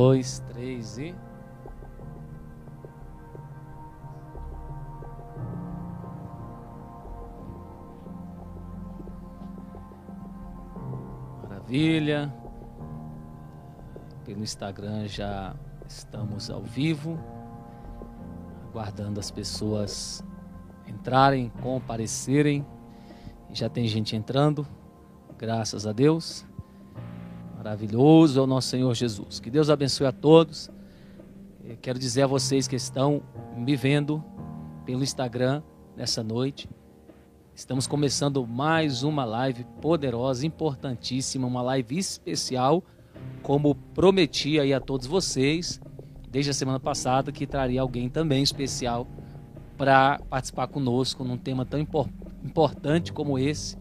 dois, três e. Maravilha. Pelo Instagram já estamos ao vivo, aguardando as pessoas entrarem, comparecerem. Já tem gente entrando, graças a Deus. Maravilhoso é o nosso Senhor Jesus. Que Deus abençoe a todos. Eu quero dizer a vocês que estão me vendo pelo Instagram nessa noite. Estamos começando mais uma live poderosa, importantíssima, uma live especial, como prometi aí a todos vocês desde a semana passada que traria alguém também especial para participar conosco num tema tão importante como esse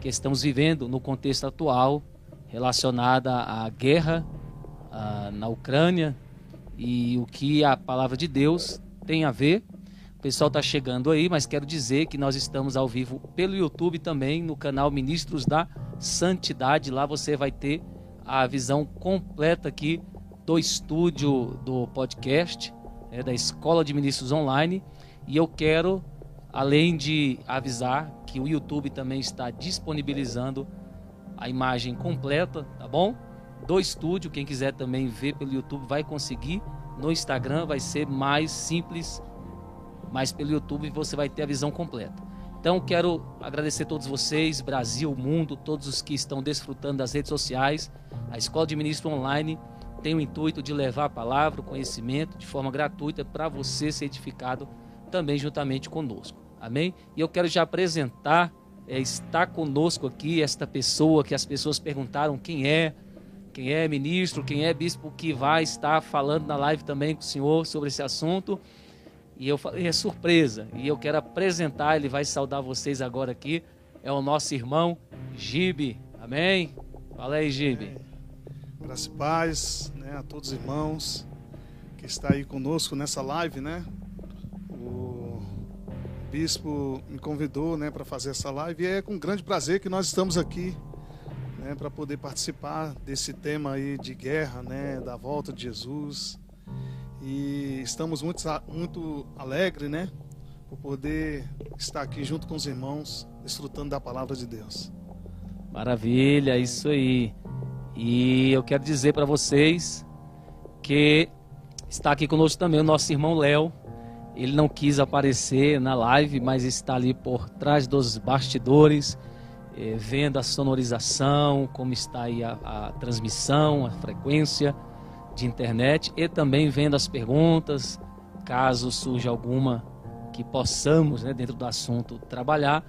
que estamos vivendo no contexto atual relacionada à guerra na Ucrânia e o que a palavra de Deus tem a ver. O pessoal está chegando aí, mas quero dizer que nós estamos ao vivo pelo YouTube também, no canal Ministros da Santidade. Lá você vai ter a visão completa aqui do estúdio do podcast, né, da Escola de Ministros Online. E eu quero, além de avisar que o YouTube também está disponibilizando a imagem completa, tá bom? Do estúdio, quem quiser também ver pelo YouTube vai conseguir. No Instagram vai ser mais simples, mas pelo YouTube você vai ter a visão completa. Então quero agradecer a todos vocês, Brasil, mundo, todos os que estão desfrutando das redes sociais. A Escola de Ministro Online tem o intuito de levar a palavra, o conhecimento de forma gratuita para você ser edificado também juntamente conosco. Amém? E eu quero já apresentar é, está conosco aqui esta pessoa que as pessoas perguntaram quem é, quem é ministro, quem é bispo que vai estar falando na live também com o senhor sobre esse assunto. E eu falei, é surpresa. E eu quero apresentar, ele vai saudar vocês agora aqui. É o nosso irmão Gibe. Amém? Fala aí, Gibe. Graças e paz né, a todos os irmãos que está aí conosco nessa live, né? Bispo me convidou né, para fazer essa live e é com grande prazer que nós estamos aqui né, para poder participar desse tema aí de guerra, né, da volta de Jesus. E estamos muito, muito alegres né, por poder estar aqui junto com os irmãos, desfrutando da palavra de Deus. Maravilha, isso aí. E eu quero dizer para vocês que está aqui conosco também o nosso irmão Léo, ele não quis aparecer na live, mas está ali por trás dos bastidores, eh, vendo a sonorização, como está aí a, a transmissão, a frequência de internet e também vendo as perguntas, caso surja alguma que possamos, né, dentro do assunto, trabalhar,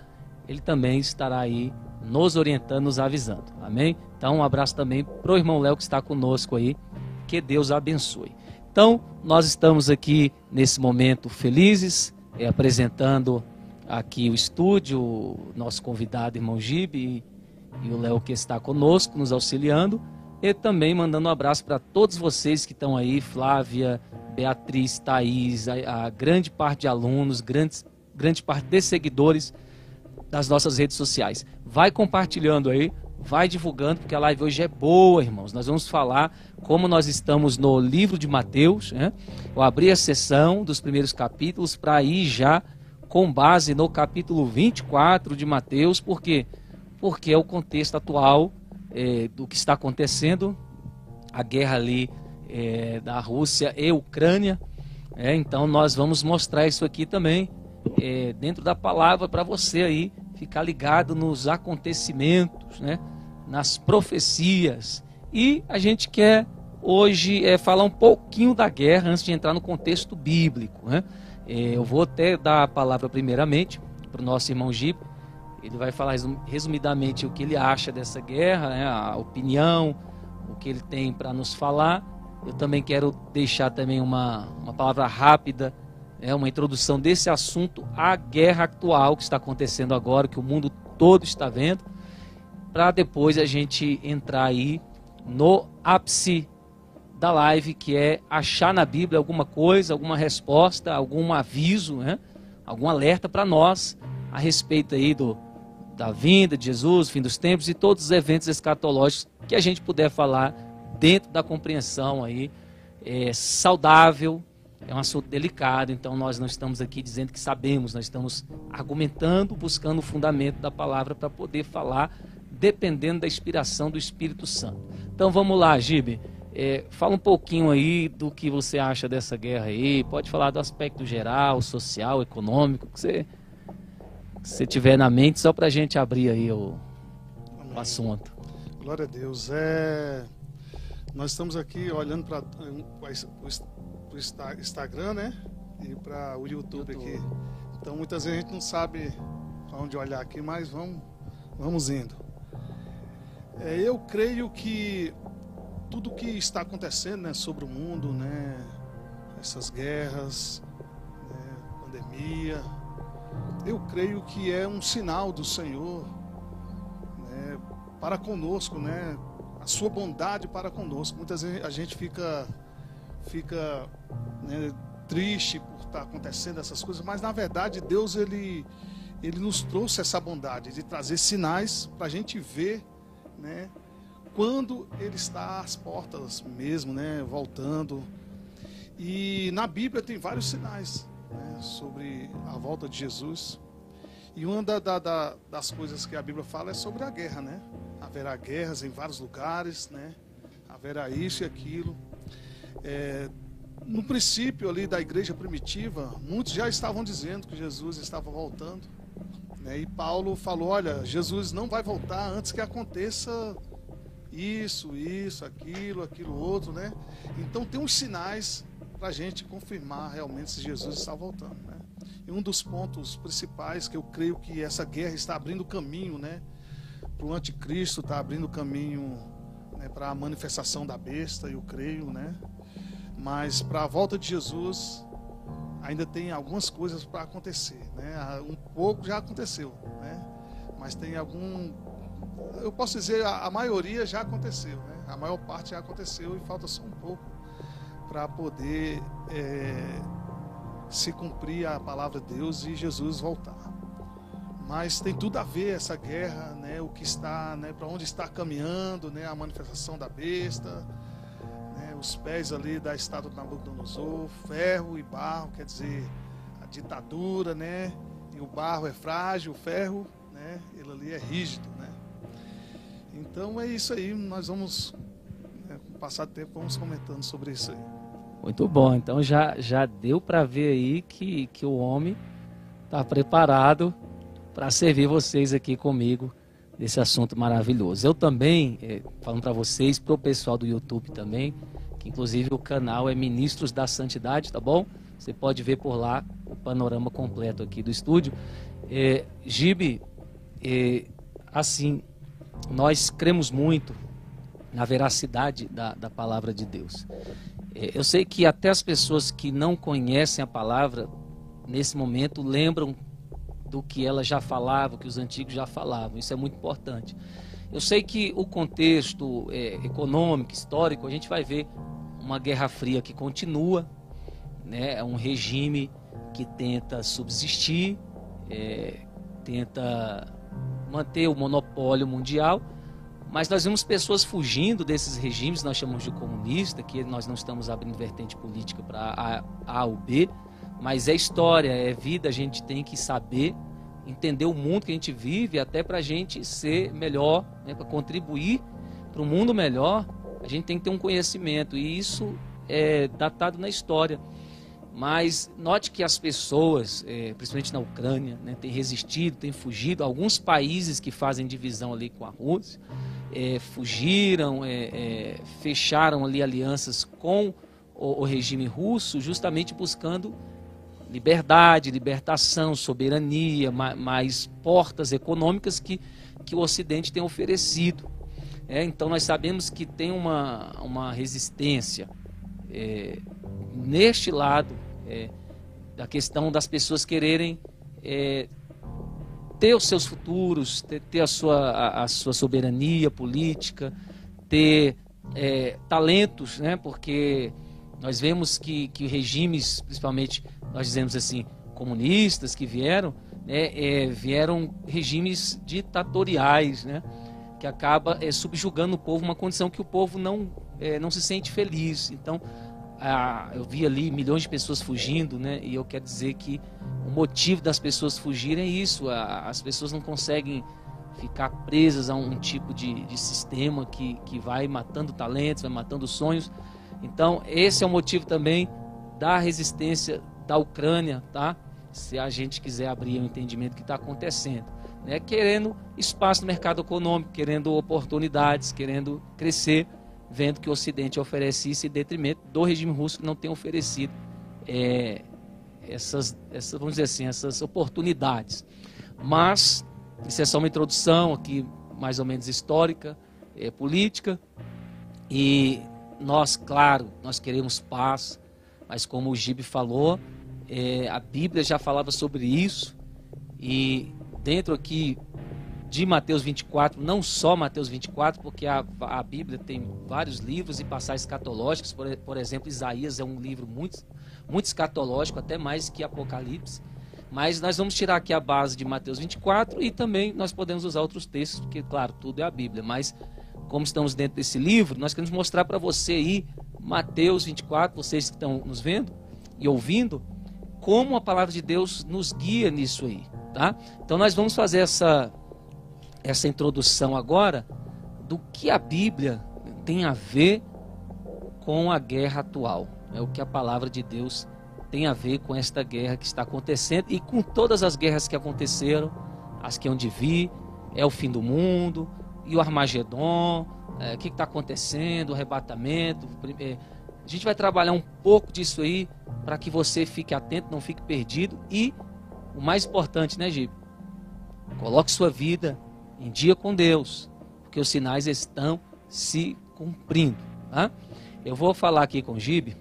ele também estará aí nos orientando, nos avisando. Amém? Então, um abraço também para o irmão Léo que está conosco aí. Que Deus abençoe. Então, nós estamos aqui nesse momento felizes, é, apresentando aqui o estúdio, nosso convidado, irmão Gibe, e, e o Léo que está conosco, nos auxiliando, e também mandando um abraço para todos vocês que estão aí, Flávia, Beatriz, Thaís, a, a grande parte de alunos, grandes, grande parte de seguidores das nossas redes sociais. Vai compartilhando aí, vai divulgando, porque a live hoje é boa, irmãos. Nós vamos falar como nós estamos no livro de Mateus. Né? Eu abri a sessão dos primeiros capítulos para ir já com base no capítulo 24 de Mateus, por quê? Porque é o contexto atual é, do que está acontecendo, a guerra ali é, da Rússia e Ucrânia. É, então nós vamos mostrar isso aqui também é, dentro da palavra para você aí ficar ligado nos acontecimentos, né? nas profecias. E a gente quer hoje é, falar um pouquinho da guerra antes de entrar no contexto bíblico. Né? É, eu vou até dar a palavra primeiramente para o nosso irmão Gipe. Ele vai falar resumidamente o que ele acha dessa guerra, né? a opinião, o que ele tem para nos falar. Eu também quero deixar também uma, uma palavra rápida é uma introdução desse assunto à guerra atual que está acontecendo agora, que o mundo todo está vendo, para depois a gente entrar aí no ápice da live, que é achar na Bíblia alguma coisa, alguma resposta, algum aviso, né? algum alerta para nós a respeito aí do, da vinda de Jesus, fim dos tempos e todos os eventos escatológicos que a gente puder falar dentro da compreensão aí é, saudável. É um assunto delicado, então nós não estamos aqui dizendo que sabemos, nós estamos argumentando, buscando o fundamento da palavra para poder falar, dependendo da inspiração do Espírito Santo. Então vamos lá, Gibe. É, fala um pouquinho aí do que você acha dessa guerra aí. Pode falar do aspecto geral, social, econômico, que você, que você tiver na mente, só para a gente abrir aí o, o assunto. Glória a Deus. É... Nós estamos aqui olhando para Instagram, né? E para o YouTube, YouTube, aqui. Então muitas vezes a gente não sabe onde olhar aqui, mas vamos, vamos indo. É, eu creio que tudo que está acontecendo né, sobre o mundo, né, essas guerras, né, pandemia, eu creio que é um sinal do Senhor né, para conosco, né, a sua bondade para conosco. Muitas vezes a gente fica, fica né, triste por estar acontecendo essas coisas, mas na verdade Deus ele, ele nos trouxe essa bondade de trazer sinais para a gente ver, né, quando ele está às portas mesmo, né, voltando. E na Bíblia tem vários sinais né, sobre a volta de Jesus. E uma da, da, das coisas que a Bíblia fala é sobre a guerra, né? Haverá guerras em vários lugares, né? Haverá isso e aquilo. É, no princípio ali da igreja primitiva, muitos já estavam dizendo que Jesus estava voltando. Né? E Paulo falou: olha, Jesus não vai voltar antes que aconteça isso, isso, aquilo, aquilo outro, né? Então tem uns sinais para a gente confirmar realmente se Jesus está voltando, né? E um dos pontos principais que eu creio que essa guerra está abrindo caminho, né? Para o anticristo, está abrindo caminho né, para a manifestação da besta, eu creio, né? Mas para a volta de Jesus ainda tem algumas coisas para acontecer, né? Um pouco já aconteceu, né? Mas tem algum eu posso dizer, a, maioria já aconteceu, né? A maior parte já aconteceu e falta só um pouco para poder é, se cumprir a palavra de Deus e Jesus voltar. Mas tem tudo a ver essa guerra, né? O que está, né? Para onde está caminhando, né? A manifestação da besta? Os pés ali da estátua de Nabucodonosor, ferro e barro, quer dizer, a ditadura, né? E o barro é frágil, o ferro, né? Ele ali é rígido, né? Então é isso aí, nós vamos, né, passar do tempo, vamos comentando sobre isso aí. Muito bom, então já, já deu para ver aí que, que o homem está preparado para servir vocês aqui comigo nesse assunto maravilhoso. Eu também, é, falando para vocês, para o pessoal do YouTube também, que inclusive o canal é Ministros da Santidade, tá bom? Você pode ver por lá o panorama completo aqui do estúdio. É, Gibe, é, assim, nós cremos muito na veracidade da, da palavra de Deus. É, eu sei que até as pessoas que não conhecem a palavra, nesse momento, lembram do que ela já falava, que os antigos já falavam. Isso é muito importante. Eu sei que o contexto é, econômico, histórico, a gente vai ver uma guerra fria que continua, né? é um regime que tenta subsistir, é, tenta manter o monopólio mundial, mas nós vemos pessoas fugindo desses regimes, nós chamamos de comunista, que nós não estamos abrindo vertente política para A, A ou B, mas é história, é vida, a gente tem que saber, entender o mundo que a gente vive, até para a gente ser melhor, né, para contribuir para um mundo melhor, a gente tem que ter um conhecimento, e isso é datado na história. Mas note que as pessoas, é, principalmente na Ucrânia, né, têm resistido, têm fugido. Alguns países que fazem divisão ali com a Rússia é, fugiram, é, é fecharam ali alianças com o, o, regime russo, justamente buscando liberdade, libertação, soberania, mais, portas econômicas que, que o Ocidente tem oferecido. É, então nós sabemos que tem uma, uma resistência é, neste lado é, da questão das pessoas quererem é, ter os seus futuros, ter, ter a, sua, a, a, sua soberania política, ter é, talentos, né? porque nós vemos que, que regimes, principalmente nós dizemos assim, comunistas que vieram, né, é, vieram regimes ditatoriais, né, que acaba é, subjugando o povo, uma condição que o povo não, é, não se sente feliz. Então, a, eu vi ali milhões de pessoas fugindo, né, e eu quero dizer que o motivo das pessoas fugirem é isso, a, as pessoas não conseguem ficar presas a um tipo de, de sistema que, que vai matando talentos, vai matando sonhos. Então, esse é o motivo também da resistência da Ucrânia, tá? Se a gente quiser abrir o entendimento que está acontecendo, né? Querendo espaço no mercado econômico, querendo oportunidades, querendo crescer, vendo que o Ocidente oferece isso em detrimento do regime russo que não tem oferecido é, essas, essas, vamos dizer assim, essas oportunidades. Mas isso é só uma introdução aqui, mais ou menos histórica, é, política. E nós, claro, nós queremos paz, mas como o Gibe falou, é, a Bíblia já falava sobre isso. E dentro aqui de Mateus 24, não só Mateus 24, porque a, a Bíblia tem vários livros e passagens escatológicas, por, por exemplo, Isaías é um livro muito, muito escatológico, até mais que Apocalipse. Mas nós vamos tirar aqui a base de Mateus 24 e também nós podemos usar outros textos, porque, claro, tudo é a Bíblia. Mas, como estamos dentro desse livro, nós queremos mostrar para você aí, Mateus 24, vocês que estão nos vendo e ouvindo, como a palavra de Deus nos guia nisso aí. Tá? Então, nós vamos fazer essa, essa introdução agora do que a Bíblia tem a ver com a guerra atual. É o que a palavra de Deus tem a ver com esta guerra que está acontecendo e com todas as guerras que aconteceram, as que hão de vir, é o fim do mundo, e o Armagedon, é, o que está acontecendo, o arrebatamento. É, a gente vai trabalhar um pouco disso aí para que você fique atento, não fique perdido e o mais importante, né, Gibe? Coloque sua vida em dia com Deus, porque os sinais estão se cumprindo. Tá? Eu vou falar aqui com o Gibe.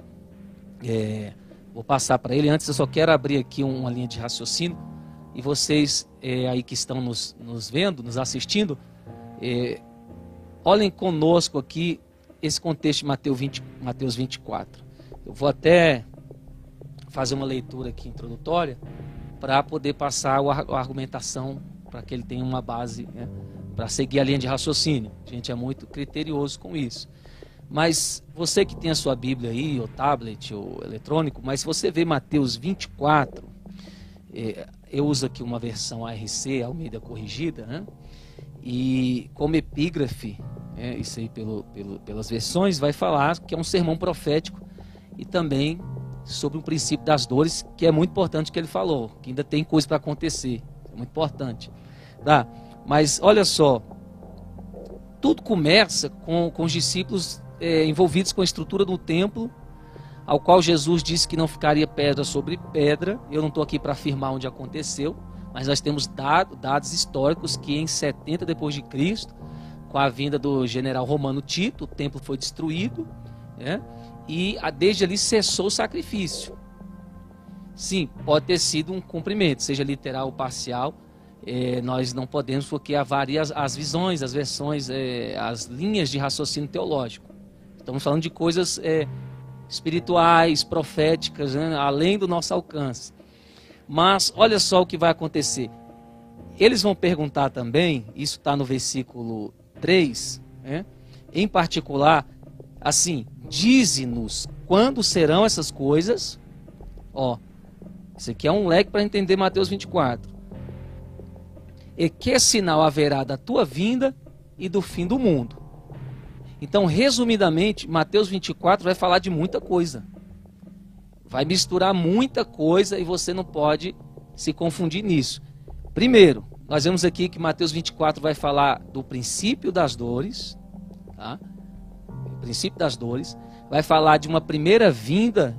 É, Vou passar para ele. Antes, eu só quero abrir aqui uma linha de raciocínio. E vocês é, aí que estão nos, nos, vendo, nos assistindo, é, olhem conosco aqui esse contexto de Mateus, 20, Mateus 24. Eu vou até fazer uma leitura aqui introdutória para poder passar a argumentação para que ele tenha uma base né, para seguir a linha de raciocínio. A gente é muito criterioso com isso. Mas você que tem a sua Bíblia aí, ou tablet, ou eletrônico, mas se você vê Mateus 24, é, eu uso aqui uma versão ARC, Almeida Corrigida, né? E como epígrafe, é, isso aí pelo, pelo, pelas versões, vai falar que é um sermão profético e também sobre o princípio das dores, que é muito importante que ele falou, que ainda tem coisa para acontecer, é muito importante. Tá? Mas olha só, tudo começa com, com os discípulos é, envolvidos com a estrutura do templo, ao qual Jesus disse que não ficaria pedra sobre pedra. Eu não estou aqui para afirmar onde aconteceu, mas nós temos dado, dados históricos que em 70 depois de Cristo, com a vinda do general romano Tito, o templo foi destruído, né? E desde ali cessou o sacrifício. Sim, pode ter sido um cumprimento, seja literal ou parcial. É, nós não podemos, porque há várias as visões, as versões, é, as linhas de raciocínio teológico. Estamos falando de coisas é, espirituais, proféticas, né? além do nosso alcance. Mas olha só o que vai acontecer. Eles vão perguntar também, isso está no versículo 3, né? em particular, assim: dize-nos quando serão essas coisas. Ó, isso aqui é um leque para entender Mateus 24. E que sinal haverá da tua vinda e do fim do mundo? Então, resumidamente, Mateus 24 vai falar de muita coisa. Vai misturar muita coisa e você não pode se confundir nisso. Primeiro, nós vemos aqui que Mateus 24 vai falar do princípio das dores, tá? Princípio das dores, vai falar de uma primeira vinda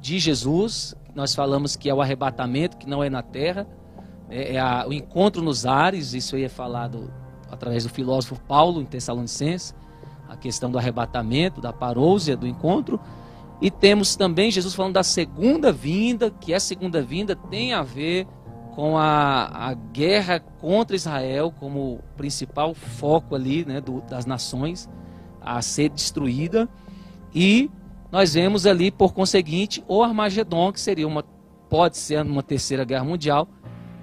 de Jesus, nós falamos que é o arrebatamento, que não é na terra, é, é a, o encontro nos ares, isso aí é falado através do filósofo Paulo em Tessalonicenses a questão do arrebatamento, da parousia, do encontro. E temos também Jesus falando da segunda vinda, que a segunda vinda tem a ver com a, a guerra contra Israel como principal foco ali né, do, das nações a ser destruída. E nós vemos ali, por conseguinte, o Armagedon, que seria uma, pode ser uma terceira guerra mundial,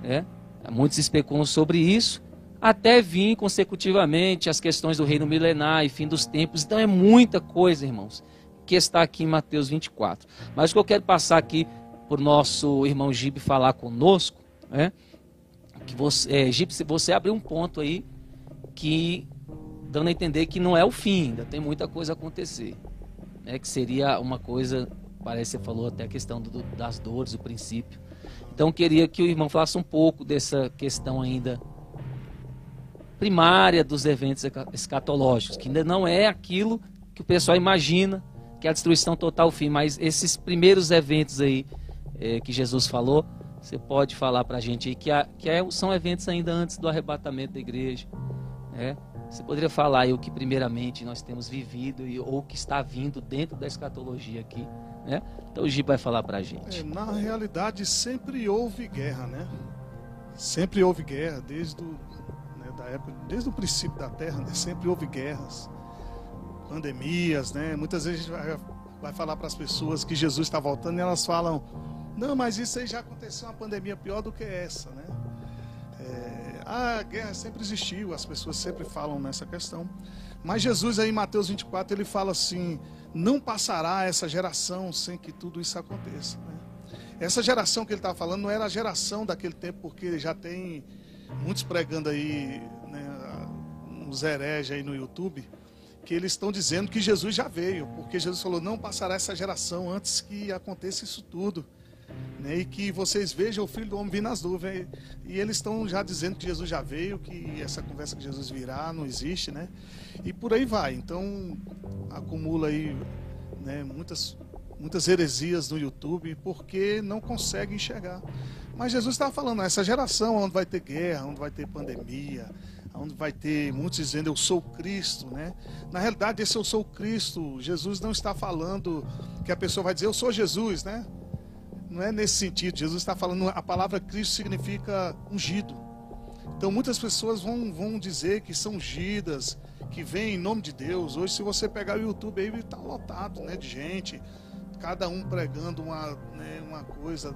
Né? Muitos especulam sobre isso, até vir consecutivamente as questões do reino milenar e fim dos tempos. Então é muita coisa, irmãos, que está aqui em Mateus 24. Mas o que eu quero passar aqui por nosso irmão Gibe falar conosco, né? Que você, é, Gibe, você abriu um ponto aí que dando a entender que não é o fim, ainda tem muita coisa a acontecer. Né? Que seria uma coisa, parece que você falou até a questão do, das dores, o princípio. Então queria que o irmão falasse um pouco dessa questão ainda primária dos eventos escatológicos, que ainda não é aquilo que o pessoal imagina, que é a destruição total, o fim, mas esses primeiros eventos aí é, que Jesus falou, você pode falar para a gente aí que, há, que é, são eventos ainda antes do arrebatamento da igreja, né? Você poderia falar aí o que primeiramente nós temos vivido e, ou o que está vindo dentro da escatologia aqui, né? Então o Giba vai falar para a gente. É, na realidade sempre houve guerra, né? Sempre houve guerra desde o, né, da época, desde o princípio da Terra, né? sempre houve guerras, pandemias, né? Muitas vezes a gente vai, vai falar para as pessoas que Jesus está voltando e elas falam, não, mas isso aí já aconteceu uma pandemia pior do que essa, né? A guerra sempre existiu, as pessoas sempre falam nessa questão. Mas Jesus aí em Mateus 24, ele fala assim: não passará essa geração sem que tudo isso aconteça. Né? Essa geração que ele estava falando não era a geração daquele tempo, porque já tem muitos pregando aí, né, uns hereges aí no YouTube, que eles estão dizendo que Jesus já veio, porque Jesus falou: não passará essa geração antes que aconteça isso tudo né, e que vocês vejam o Filho do Homem vir nas nuvens. E eles estão já dizendo que Jesus já veio, que essa conversa que Jesus virá não existe, né? E por aí vai. Então, acumula aí né, muitas, muitas heresias no YouTube, porque não consegue enxergar. Mas Jesus estava falando, essa geração onde vai ter guerra, onde vai ter pandemia, onde vai ter muitos dizendo eu sou Cristo, né? Na realidade, esse eu sou Cristo, Jesus não está falando que a pessoa vai dizer eu sou Jesus, né? Não é nesse sentido. Jesus está falando, a palavra Cristo significa ungido. Então muitas pessoas vão, vão dizer que são ungidas, que vêm em nome de Deus. Hoje, se você pegar o YouTube aí, está lotado né, de gente, cada um pregando uma, né, uma coisa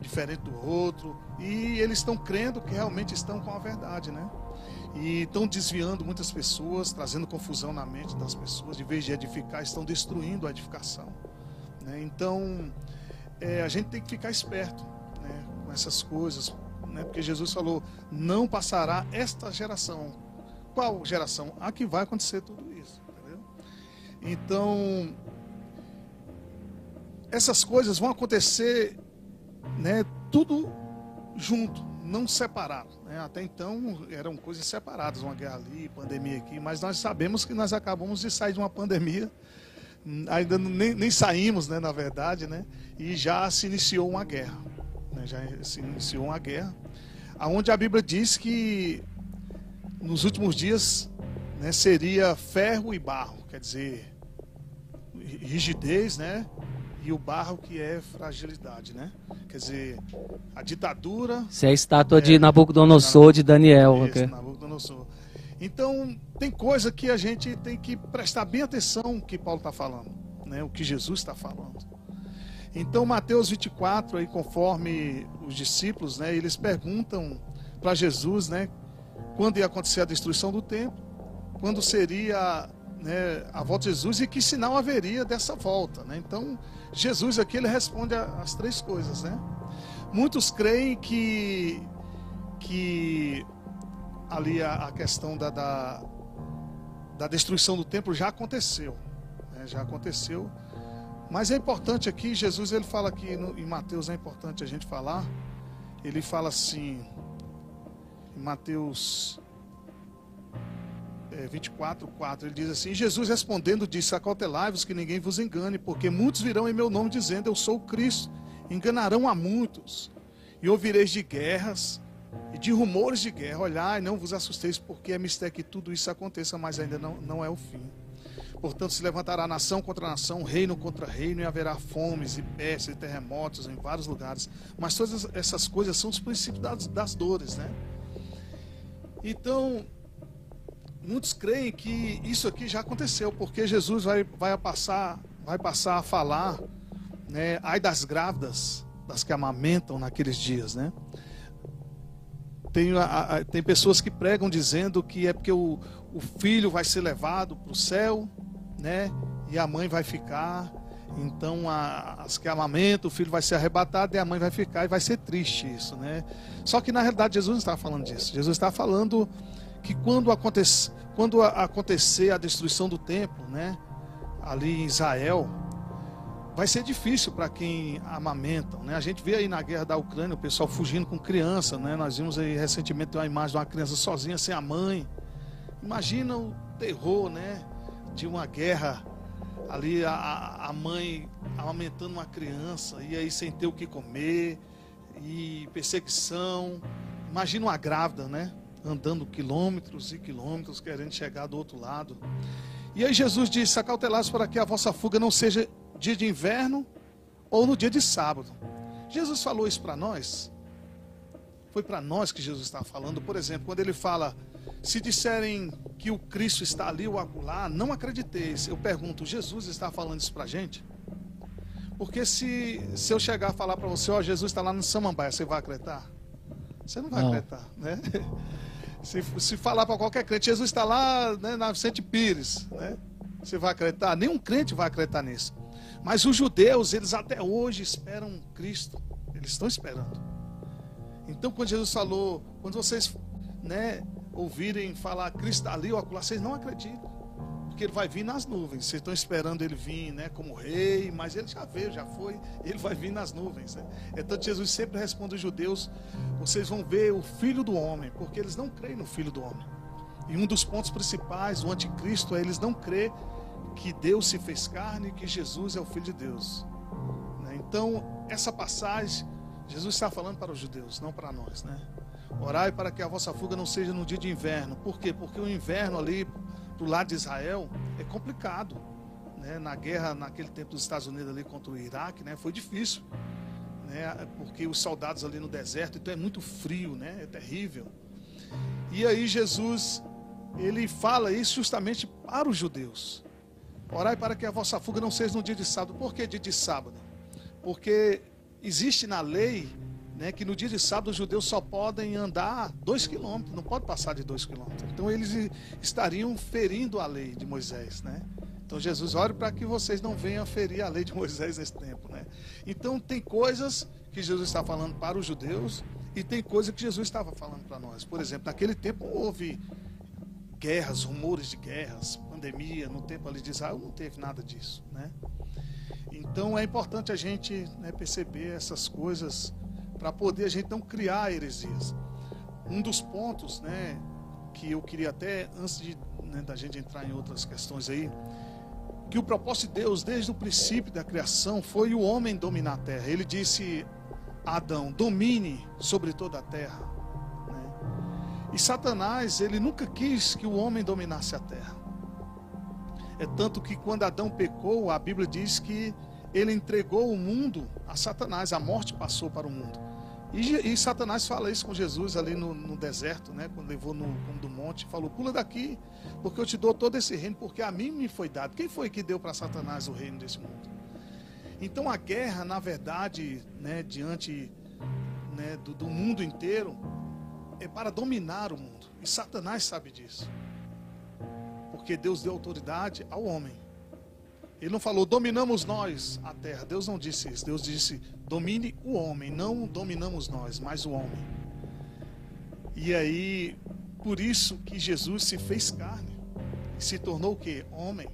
diferente do outro. E eles estão crendo que realmente estão com a verdade, né? E estão desviando muitas pessoas, trazendo confusão na mente das pessoas. De vez de edificar, estão destruindo a edificação. Né? Então, é, a gente tem que ficar esperto né, com essas coisas, né, porque Jesus falou: não passará esta geração. Qual geração? A que vai acontecer tudo isso. Entendeu? Então, essas coisas vão acontecer né, tudo junto, não separado. Né? Até então eram coisas separadas, uma guerra ali, pandemia aqui, mas nós sabemos que nós acabamos de sair de uma pandemia ainda nem, nem saímos, né, na verdade, né, e já se iniciou uma guerra. Né, já se iniciou uma guerra, aonde a Bíblia diz que nos últimos dias né, seria ferro e barro, quer dizer, rigidez, né, e o barro que é fragilidade, né? Quer dizer, a ditadura. Se é a estátua é, de Nabucodonosor de Daniel, isso, okay. Nabucodonosor. Então, tem coisa que a gente tem que prestar bem atenção que Paulo está falando, né? o que Jesus está falando. Então, Mateus 24, aí, conforme os discípulos, né, eles perguntam para Jesus né, quando ia acontecer a destruição do templo, quando seria né, a volta de Jesus e que sinal haveria dessa volta. Né? Então, Jesus aqui ele responde as três coisas. Né? Muitos creem que, que ali a, a questão da, da, da, destruição do templo já aconteceu. Né? Já aconteceu. Mas é importante aqui, Jesus ele fala aqui no, em Mateus, é importante a gente falar. Ele fala assim, em Mateus é, 24, 4, ele diz assim: Jesus respondendo disse: Acautelai-vos que ninguém vos engane, porque muitos virão em meu nome dizendo: Eu sou o Cristo. Enganarão a muitos, e ouvireis de guerras e de rumores de guerra. Olhai, não vos assusteis, porque é mistério que tudo isso aconteça, mas ainda não, não é o fim. Portanto, se levantará nação contra nação, reino contra reino, e haverá fomes e pestes e terremotos em vários lugares. Mas todas essas coisas são os princípios das, das dores, né? Então, muitos creem que isso aqui já aconteceu, porque Jesus vai, vai, passar, vai passar a falar, né? Ai das grávidas, das que amamentam naqueles dias, né? Tem, a, a, tem pessoas que pregam dizendo que é porque o, o filho vai ser levado para o céu, né? E a mãe vai ficar. Então, a, as que amamentam, o filho vai ser arrebatado e a mãe vai ficar e vai ser triste isso, né? Só que na realidade Jesus não está falando disso. Jesus está falando que quando, acontecer, quando acontecer a destruição do templo, né? Ali em Israel, vai ser difícil para quem amamentam, né? A gente vê aí na guerra da Ucrânia o pessoal fugindo com criança, né? Nós vimos aí recentemente uma imagem de uma criança sozinha sem a mãe. Imagina o terror, né? De uma guerra ali a, a mãe amamentando uma criança e aí sem ter o que comer e perseguição. Imagina uma grávida, né? Andando quilômetros e quilômetros querendo chegar do outro lado. E aí Jesus disse: Acautelados para que a vossa fuga não seja dia de inverno ou no dia de sábado. Jesus falou isso para nós. Foi para nós que Jesus está falando. Por exemplo, quando ele fala se disserem que o Cristo está ali ou acolá, não acrediteis. Eu pergunto, Jesus está falando isso para a gente? Porque se, se eu chegar a falar para você, ó, Jesus está lá no Samambaia, você vai acreditar? Você não vai não. acreditar, né? Se, se falar para qualquer crente, Jesus está lá né, na Vicente Pires, né? Você vai acreditar? Nenhum crente vai acreditar nisso. Mas os judeus, eles até hoje esperam Cristo. Eles estão esperando. Então, quando Jesus falou, quando vocês né, ouvirem falar cristalino ou acolá, vocês não acreditam. Porque ele vai vir nas nuvens. Vocês estão esperando ele vir né, como rei, mas ele já veio, já foi. Ele vai vir nas nuvens. Né? Então Jesus sempre responde aos judeus: vocês vão ver o filho do homem, porque eles não creem no filho do homem. E um dos pontos principais do anticristo é eles não crer que Deus se fez carne e que Jesus é o filho de Deus. Né? Então, essa passagem, Jesus está falando para os judeus, não para nós, né? Orai para que a vossa fuga não seja no dia de inverno. Por quê? Porque o inverno ali do lado de Israel é complicado. Né? Na guerra, naquele tempo dos Estados Unidos ali contra o Iraque, né? foi difícil. Né? Porque os soldados ali no deserto, então é muito frio, né? é terrível. E aí Jesus, ele fala isso justamente para os judeus. Orai para que a vossa fuga não seja no dia de sábado. Por que dia de sábado? Porque existe na lei né, que no dia de sábado os judeus só podem andar dois quilômetros, não pode passar de dois quilômetros. Então eles estariam ferindo a lei de Moisés, né? Então Jesus ore para que vocês não venham ferir a lei de Moisés nesse tempo, né? Então tem coisas que Jesus está falando para os judeus e tem coisas que Jesus estava falando para nós. Por exemplo, naquele tempo houve guerras, rumores de guerras, pandemia, no tempo ali de Israel não teve nada disso, né? Então é importante a gente né, perceber essas coisas para poder a gente não criar heresias. Um dos pontos, né, que eu queria até antes de né, da gente entrar em outras questões aí, que o propósito de Deus desde o princípio da criação foi o homem dominar a terra. Ele disse a Adão: domine sobre toda a terra. Né? E Satanás ele nunca quis que o homem dominasse a terra. É tanto que quando Adão pecou, a Bíblia diz que ele entregou o mundo a Satanás, a morte passou para o mundo. E, e, Satanás fala isso com Jesus ali no, no deserto, né? Quando levou no cume do monte, falou: pula daqui, porque eu te dou todo esse reino, porque a mim me foi dado. Quem foi que deu para Satanás o reino desse mundo? Então a guerra, na verdade, né, diante né, do, do mundo inteiro, é para dominar o mundo. E Satanás sabe disso. Porque Deus deu autoridade ao homem. Ele não falou, dominamos nós a terra. Deus não disse isso. Deus disse, domine o homem. Não dominamos nós, mas o homem. E aí, por isso que Jesus se fez carne. E se tornou o quê? Homem.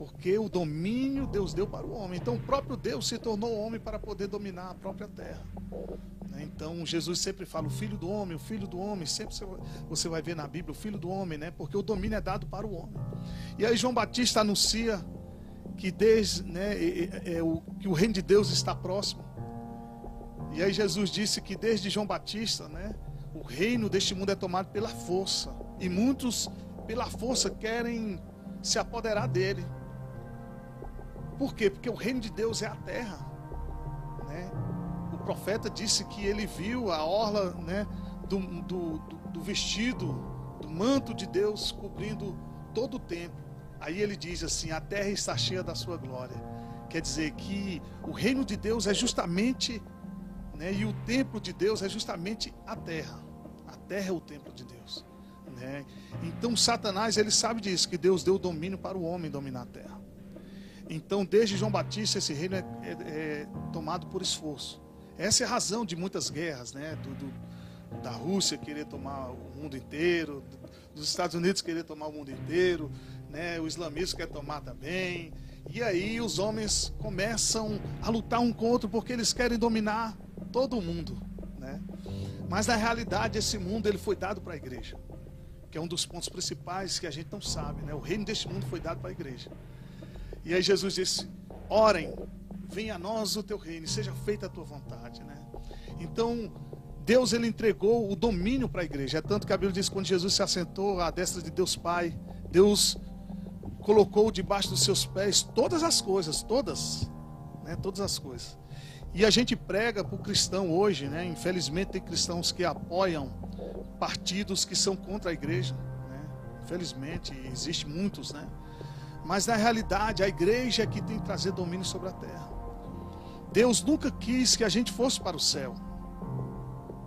Porque o domínio Deus deu para o homem. Então o próprio Deus se tornou homem para poder dominar a própria terra. Né? Então Jesus sempre fala o filho do homem, o filho do homem, sempre você vai ver na Bíblia o filho do homem, né? Porque o domínio é dado para o homem. E aí João Batista anuncia que desde, né, é, é, o, que o reino de Deus está próximo. E aí Jesus disse que desde João Batista, né, o reino deste mundo é tomado pela força. E muitos, pela força, querem se apoderar dele. Por quê? Porque o reino de Deus é a terra profeta disse que ele viu a orla né, do, do, do vestido, do manto de Deus cobrindo todo o tempo. Aí ele diz assim: a terra está cheia da sua glória. Quer dizer que o reino de Deus é justamente Né? E o templo de Deus é justamente a terra. A terra é o templo de Deus. Né? Então Satanás ele sabe disso, que Deus deu o domínio para o homem dominar a terra. Então desde João Batista esse reino é, é, é tomado por esforço. Essa é a razão de muitas guerras, né? Do, do, da Rússia querer tomar o mundo inteiro, dos Estados Unidos querer tomar o mundo inteiro, né? O islamismo quer tomar também. E aí os homens começam a lutar um outro porque eles querem dominar todo o mundo, né? Mas na realidade esse mundo ele foi dado para a igreja que é um dos pontos principais que a gente não sabe, né? O reino deste mundo foi dado para a igreja. E aí Jesus disse: Orem, venha a nós o teu reino, seja feita a tua vontade, né? Então, Deus ele entregou o domínio para a igreja. É tanto que a Bíblia diz que quando Jesus se assentou à destra de Deus Pai, Deus colocou debaixo dos seus pés todas as coisas, todas, né? Todas as coisas. E a gente prega para o cristão hoje, né? Infelizmente tem cristãos que apoiam partidos que são contra a igreja. Né? Infelizmente, existem muitos, né? Mas na realidade, a igreja é que tem que trazer domínio sobre a terra. Deus nunca quis que a gente fosse para o céu,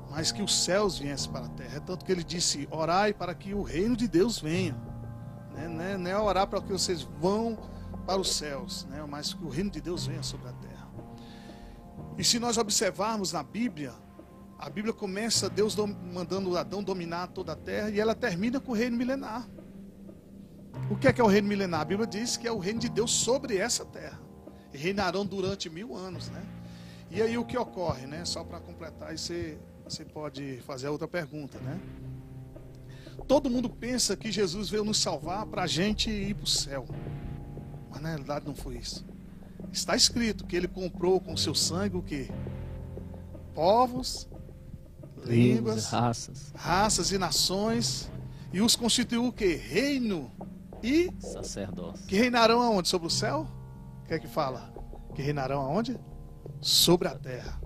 mas que os céus viessem para a terra. É tanto que ele disse: orai para que o reino de Deus venha. Né? Não é orar para que vocês vão para os céus, né? mas que o reino de Deus venha sobre a terra. E se nós observarmos na Bíblia, a Bíblia começa Deus mandando Adão dominar toda a terra e ela termina com o reino milenar. O que é que é o reino milenar? A Bíblia diz que é o reino de Deus sobre essa terra. E reinarão durante mil anos, né? E aí o que ocorre, né? Só para completar, você, você pode fazer a outra pergunta, né? Todo mundo pensa que Jesus veio nos salvar para a gente ir para o céu. Mas na realidade não foi isso. Está escrito que ele comprou com seu sangue o quê? Povos, línguas, raças. raças e nações, e os constituiu o que? Reino e sacerdócio. Que reinarão aonde? Sobre o céu? O que é que fala? Que reinarão aonde? Sobre a terra.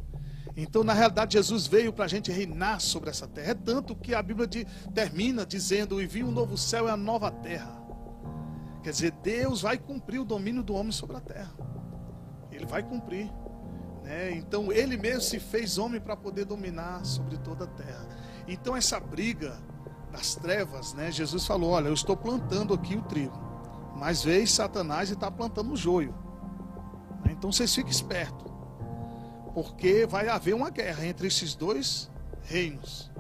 Então, na realidade, Jesus veio para a gente reinar sobre essa terra. É tanto que a Bíblia de, termina dizendo: E vi um novo céu e a nova terra. Quer dizer, Deus vai cumprir o domínio do homem sobre a terra. Ele vai cumprir. Né? Então ele mesmo se fez homem para poder dominar sobre toda a terra. Então essa briga das trevas, né? Jesus falou: Olha, eu estou plantando aqui o trigo, mas veio Satanás e está plantando o joio. Né? Então vocês fiquem espertos, porque vai haver uma guerra entre esses dois reinos.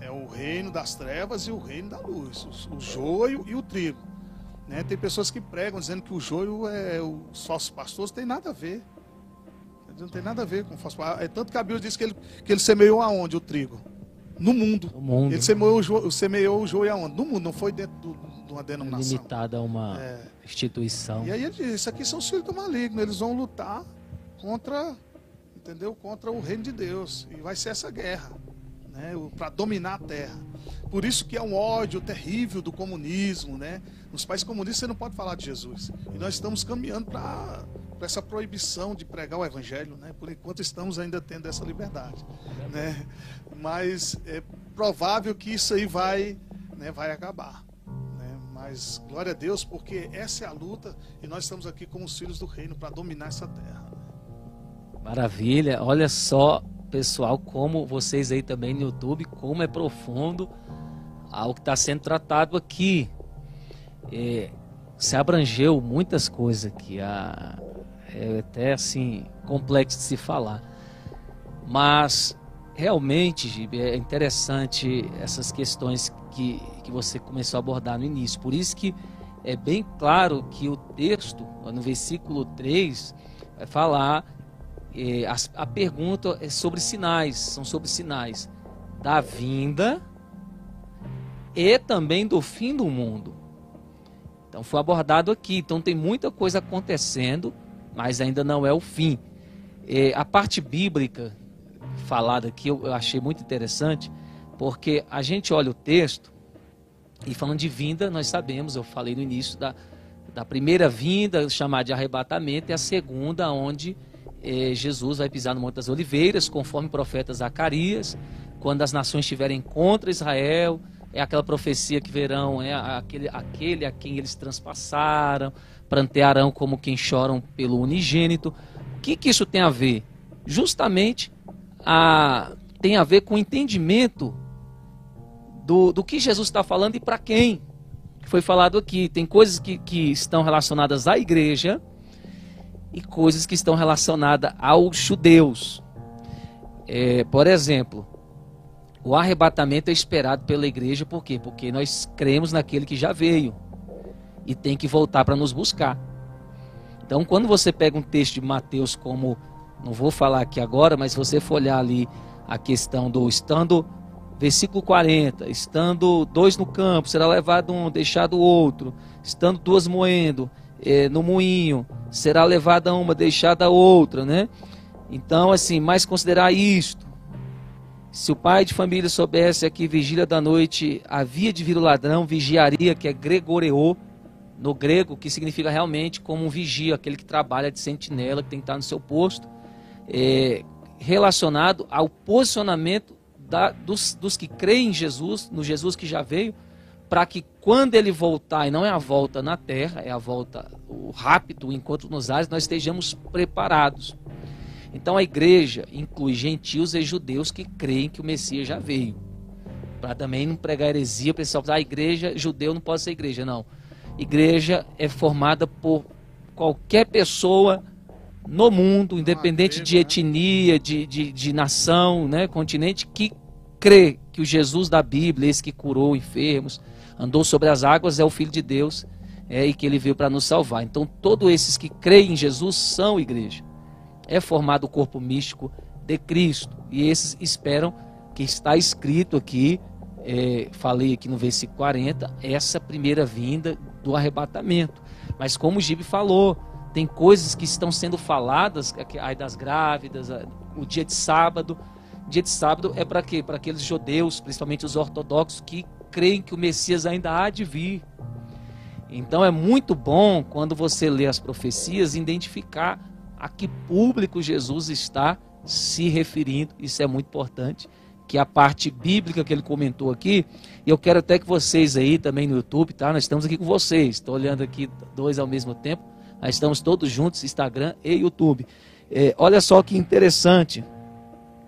É o reino das trevas e o reino da luz, o, joio e o trigo. Né? Tem pessoas que pregam dizendo que o joio é os falsos pastores, tem nada a ver. Não tem nada a ver com falso É tanto que a Bíblia diz que ele, que ele semeou aonde o trigo? No mundo. No mundo. Ele semeou o, joio, semeou o joio aonde? No mundo, não foi dentro do, de uma denominação. Limitada a uma é. instituição. E aí ele diz, isso aqui são os filhos do maligno, eles vão lutar contra, entendeu? Contra o reino de Deus. E vai ser essa guerra, né? Para dominar a terra. Por isso que é um ódio terrível do comunismo, né? Nos países comunistas você não pode falar de Jesus. E nós estamos caminhando para essa proibição de pregar o evangelho, né? Por enquanto estamos ainda tendo essa liberdade, né? Mas é provável que isso aí vai, né, vai acabar, né? Mas glória a Deus, porque essa é a luta e nós estamos aqui como os filhos do reino para dominar essa terra. Maravilha. Olha só, pessoal, como vocês aí também no YouTube, como é profundo algo que está sendo tratado aqui. É, se abrangeu muitas coisas aqui. A, é até assim complexo de se falar. Mas realmente, Gibe, é interessante essas questões que, que você começou a abordar no início. Por isso que é bem claro que o texto, no versículo 3, vai falar, é, a, a pergunta é sobre sinais, são sobre sinais da vinda e também do fim do mundo. Então foi abordado aqui. Então tem muita coisa acontecendo mas ainda não é o fim. É, a parte bíblica falada aqui eu achei muito interessante, porque a gente olha o texto e falando de vinda, nós sabemos, eu falei no início da, da primeira vinda, chamada de arrebatamento, e a segunda, onde é, Jesus vai pisar no Monte das Oliveiras, conforme o profeta Zacarias, quando as nações estiverem contra Israel, é aquela profecia que verão, é aquele, aquele a quem eles transpassaram, prantearão como quem choram pelo unigênito. O que, que isso tem a ver? Justamente a, tem a ver com o entendimento do, do que Jesus está falando e para quem. Foi falado aqui. Tem coisas que, que estão relacionadas à igreja e coisas que estão relacionadas aos judeus. É, por exemplo, o arrebatamento é esperado pela igreja, por quê? Porque nós cremos naquele que já veio e tem que voltar para nos buscar. Então, quando você pega um texto de Mateus como, não vou falar aqui agora, mas se você for olhar ali a questão do estando, versículo 40, estando dois no campo, será levado um, deixado o outro, estando duas moendo eh, no moinho, será levada uma, deixada a outra, né? Então, assim, mais considerar isto. Se o pai de família soubesse que vigília da noite havia de vir o ladrão, vigiaria, que é gregoreô, no grego, que significa realmente como um vigia, aquele que trabalha de sentinela, que tem que estar no seu posto, é, relacionado ao posicionamento da, dos, dos que creem em Jesus, no Jesus que já veio, para que quando ele voltar, e não é a volta na terra, é a volta, o rápido, o encontro nos ares, nós estejamos preparados. Então a igreja inclui gentios e judeus que creem que o Messias já veio. Para também não pregar heresia, pessoal ah, a igreja, judeu não pode ser igreja. Não. Igreja é formada por qualquer pessoa no mundo, independente de né? etnia, de, de, de nação, né, continente, que crê que o Jesus da Bíblia, esse que curou enfermos, andou sobre as águas, é o Filho de Deus é, e que ele veio para nos salvar. Então, todos esses que creem em Jesus são igreja. É formado o corpo místico de Cristo. E esses esperam que está escrito aqui, é, falei aqui no versículo 40, essa primeira vinda do arrebatamento. Mas como o Gibe falou, tem coisas que estão sendo faladas, aí das grávidas, o dia de sábado. Dia de sábado é para quê? Para aqueles judeus, principalmente os ortodoxos, que creem que o Messias ainda há de vir. Então é muito bom quando você lê as profecias identificar a que público Jesus está se referindo. Isso é muito importante que a parte bíblica que ele comentou aqui, e eu quero até que vocês aí também no YouTube, tá? Nós estamos aqui com vocês, estou olhando aqui dois ao mesmo tempo, nós estamos todos juntos, Instagram e YouTube. É, olha só que interessante,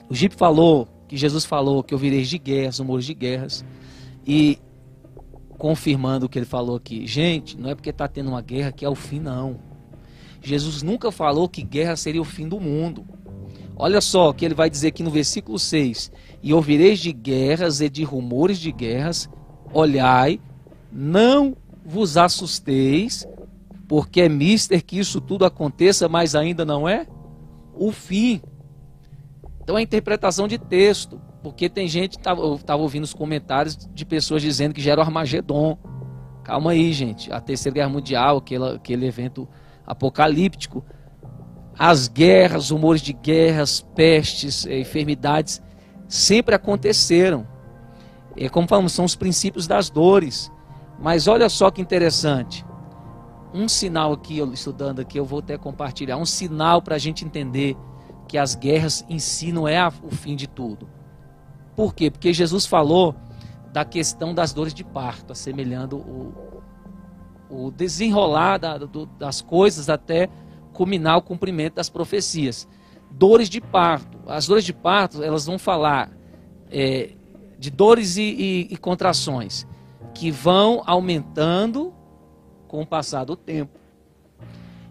o Jeep falou, que Jesus falou que eu virei de guerras, rumores de guerras, e confirmando o que ele falou aqui, gente, não é porque está tendo uma guerra que é o fim, não. Jesus nunca falou que guerra seria o fim do mundo. Olha só o que ele vai dizer aqui no versículo 6: E ouvireis de guerras e de rumores de guerras, olhai, não vos assusteis, porque é mister que isso tudo aconteça, mas ainda não é o fim. Então é interpretação de texto, porque tem gente, eu estava ouvindo os comentários de pessoas dizendo que já era o Armagedon. Calma aí, gente. A Terceira Guerra Mundial, aquele, aquele evento apocalíptico as guerras, rumores de guerras, pestes, eh, enfermidades sempre aconteceram. É como falamos, são os princípios das dores. Mas olha só que interessante. Um sinal aqui, estudando aqui, eu vou até compartilhar, um sinal para a gente entender que as guerras em si não é o fim de tudo. Por quê? Porque Jesus falou da questão das dores de parto, assemelhando o, o desenrolar da, do, das coisas até culminar o cumprimento das profecias. Dores de parto. As dores de parto, elas vão falar é, de dores e, e, e contrações que vão aumentando com o passar do tempo.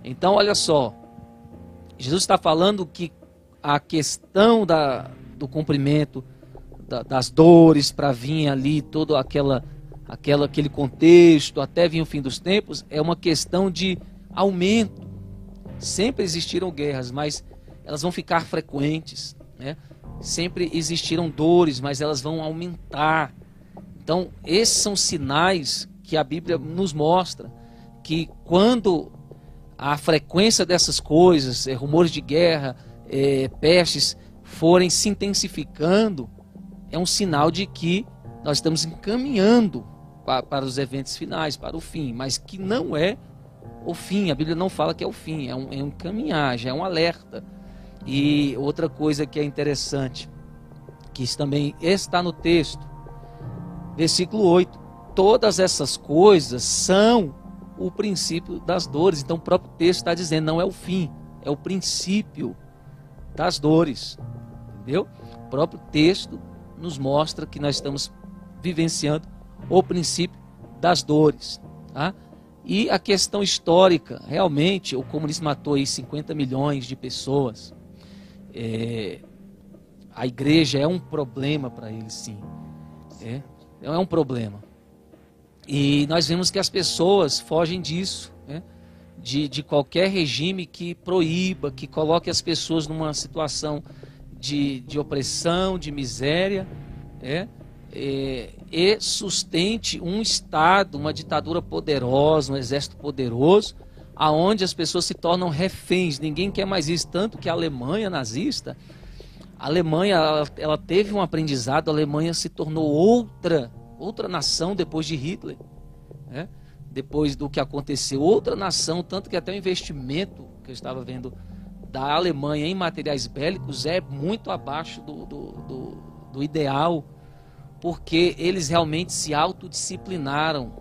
Então, olha só, Jesus está falando que a questão da, do cumprimento da, das dores para vir ali todo aquela, aquela, aquele contexto até vir o fim dos tempos é uma questão de aumento Sempre existiram guerras, mas elas vão ficar frequentes. Né? Sempre existiram dores, mas elas vão aumentar. Então, esses são sinais que a Bíblia nos mostra que quando a frequência dessas coisas, é, rumores de guerra, é, pestes, forem se intensificando, é um sinal de que nós estamos encaminhando para, para os eventos finais, para o fim, mas que não é o fim. A Bíblia não fala que é o fim, é um, é um caminhar, já é um alerta. E outra coisa que é interessante, que também está no texto, versículo 8: todas essas coisas são o princípio das dores. Então o próprio texto está dizendo, não é o fim, é o princípio das dores. Entendeu? O próprio texto nos mostra que nós estamos vivenciando o princípio das dores. Tá? E a questão histórica, realmente, o comunismo matou aí 50 milhões de pessoas. É, a igreja é um problema para eles, sim. É, é um problema. E nós vemos que as pessoas fogem disso, né? de, de qualquer regime que proíba, que coloque as pessoas numa situação de, de opressão, de miséria, é, é, e sustente um Estado, uma ditadura poderosa, um exército poderoso, aonde as pessoas se tornam reféns. Ninguém quer mais isso, tanto que a Alemanha nazista, a Alemanha ela, ela teve um aprendizado, a Alemanha se tornou outra, outra nação depois de Hitler. Né? Depois do que aconteceu, outra nação, tanto que até o investimento que eu estava vendo da Alemanha em materiais bélicos é muito abaixo do, do, do, do ideal, porque eles realmente se autodisciplinaram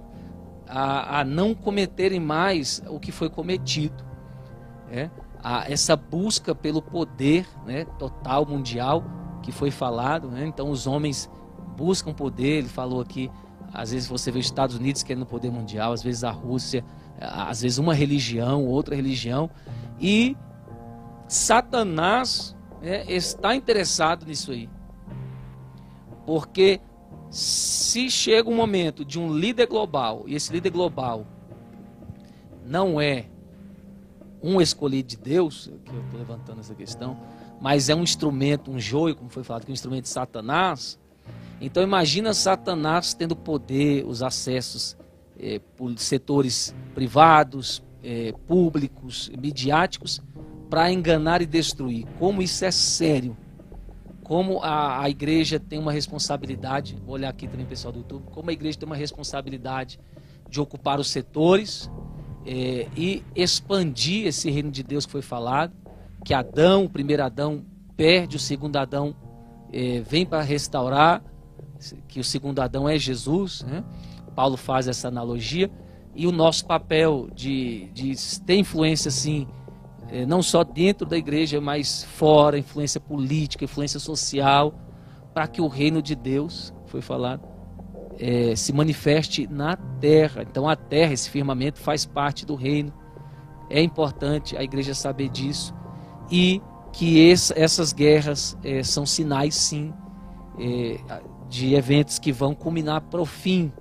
a, a não cometerem mais o que foi cometido. Né? A, essa busca pelo poder né, total mundial que foi falado, né? então os homens buscam poder, ele falou aqui, às vezes você vê os Estados Unidos querendo poder mundial, às vezes a Rússia, às vezes uma religião, outra religião, e Satanás né, está interessado nisso aí. Porque se chega um momento de um líder global, e esse líder global não é um escolhido de Deus, que eu estou levantando essa questão, mas é um instrumento, um joio, como foi falado, que é um instrumento de Satanás. Então imagina Satanás tendo poder, os acessos eh, por setores privados, eh, públicos, midiáticos, para enganar e destruir. Como isso é sério. Como a, a igreja tem uma responsabilidade, vou olhar aqui também pessoal do YouTube, como a igreja tem uma responsabilidade de ocupar os setores é, e expandir esse reino de Deus que foi falado, que Adão, o primeiro Adão, perde, o segundo Adão é, vem para restaurar, que o segundo Adão é Jesus, né? Paulo faz essa analogia, e o nosso papel de, de ter influência assim não só dentro da igreja, mas fora, influência política, influência social, para que o reino de Deus, foi falado, é, se manifeste na terra. Então a terra, esse firmamento, faz parte do reino. É importante a igreja saber disso e que esse, essas guerras é, são sinais, sim, é, de eventos que vão culminar para o fim.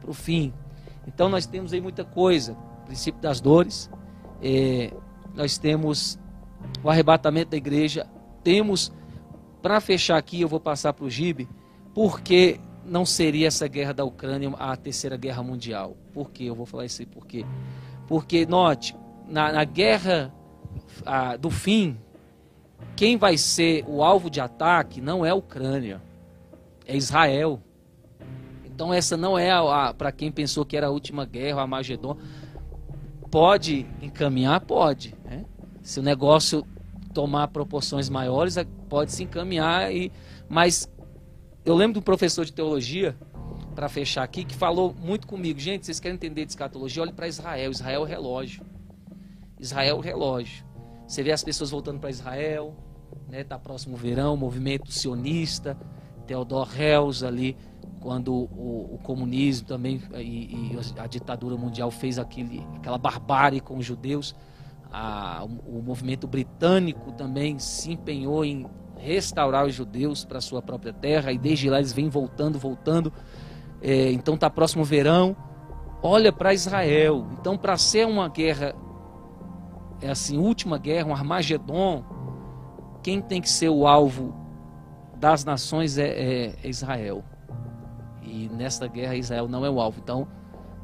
Para o fim. Então nós temos aí muita coisa. Princípio das dores, é, nós temos o arrebatamento da igreja, temos, para fechar aqui, eu vou passar para o Gibe, porque não seria essa guerra da Ucrânia a terceira guerra mundial. Por quê? Eu vou falar isso aí por quê? Porque, note, na, na guerra a, do fim, quem vai ser o alvo de ataque não é a Ucrânia, é Israel. Então essa não é a, a para quem pensou que era a última guerra, a Magedon pode encaminhar? Pode. Se o negócio tomar proporções maiores, é, pode se encaminhar. E, mas eu lembro de um professor de teologia, para fechar aqui, que falou muito comigo. Gente, vocês querem entender de escatologia? Olhe para Israel. Israel é o relógio. Israel é o relógio. Você vê as pessoas voltando para Israel, né? Tá próximo o verão, movimento sionista, Theodor Herzl ali quando o, o comunismo também e, e, a ditadura mundial fez aquele, aquela barbárie com os judeus, a, o, movimento britânico também se empenhou em restaurar os judeus para sua própria terra e desde lá eles vêm voltando, voltando. É, então está próximo o verão. Olha para Israel. Então para ser uma guerra, é assim, última guerra, um Armagedon, quem tem que ser o alvo das nações é, é, é Israel. E nesta guerra Israel não é o alvo. Então,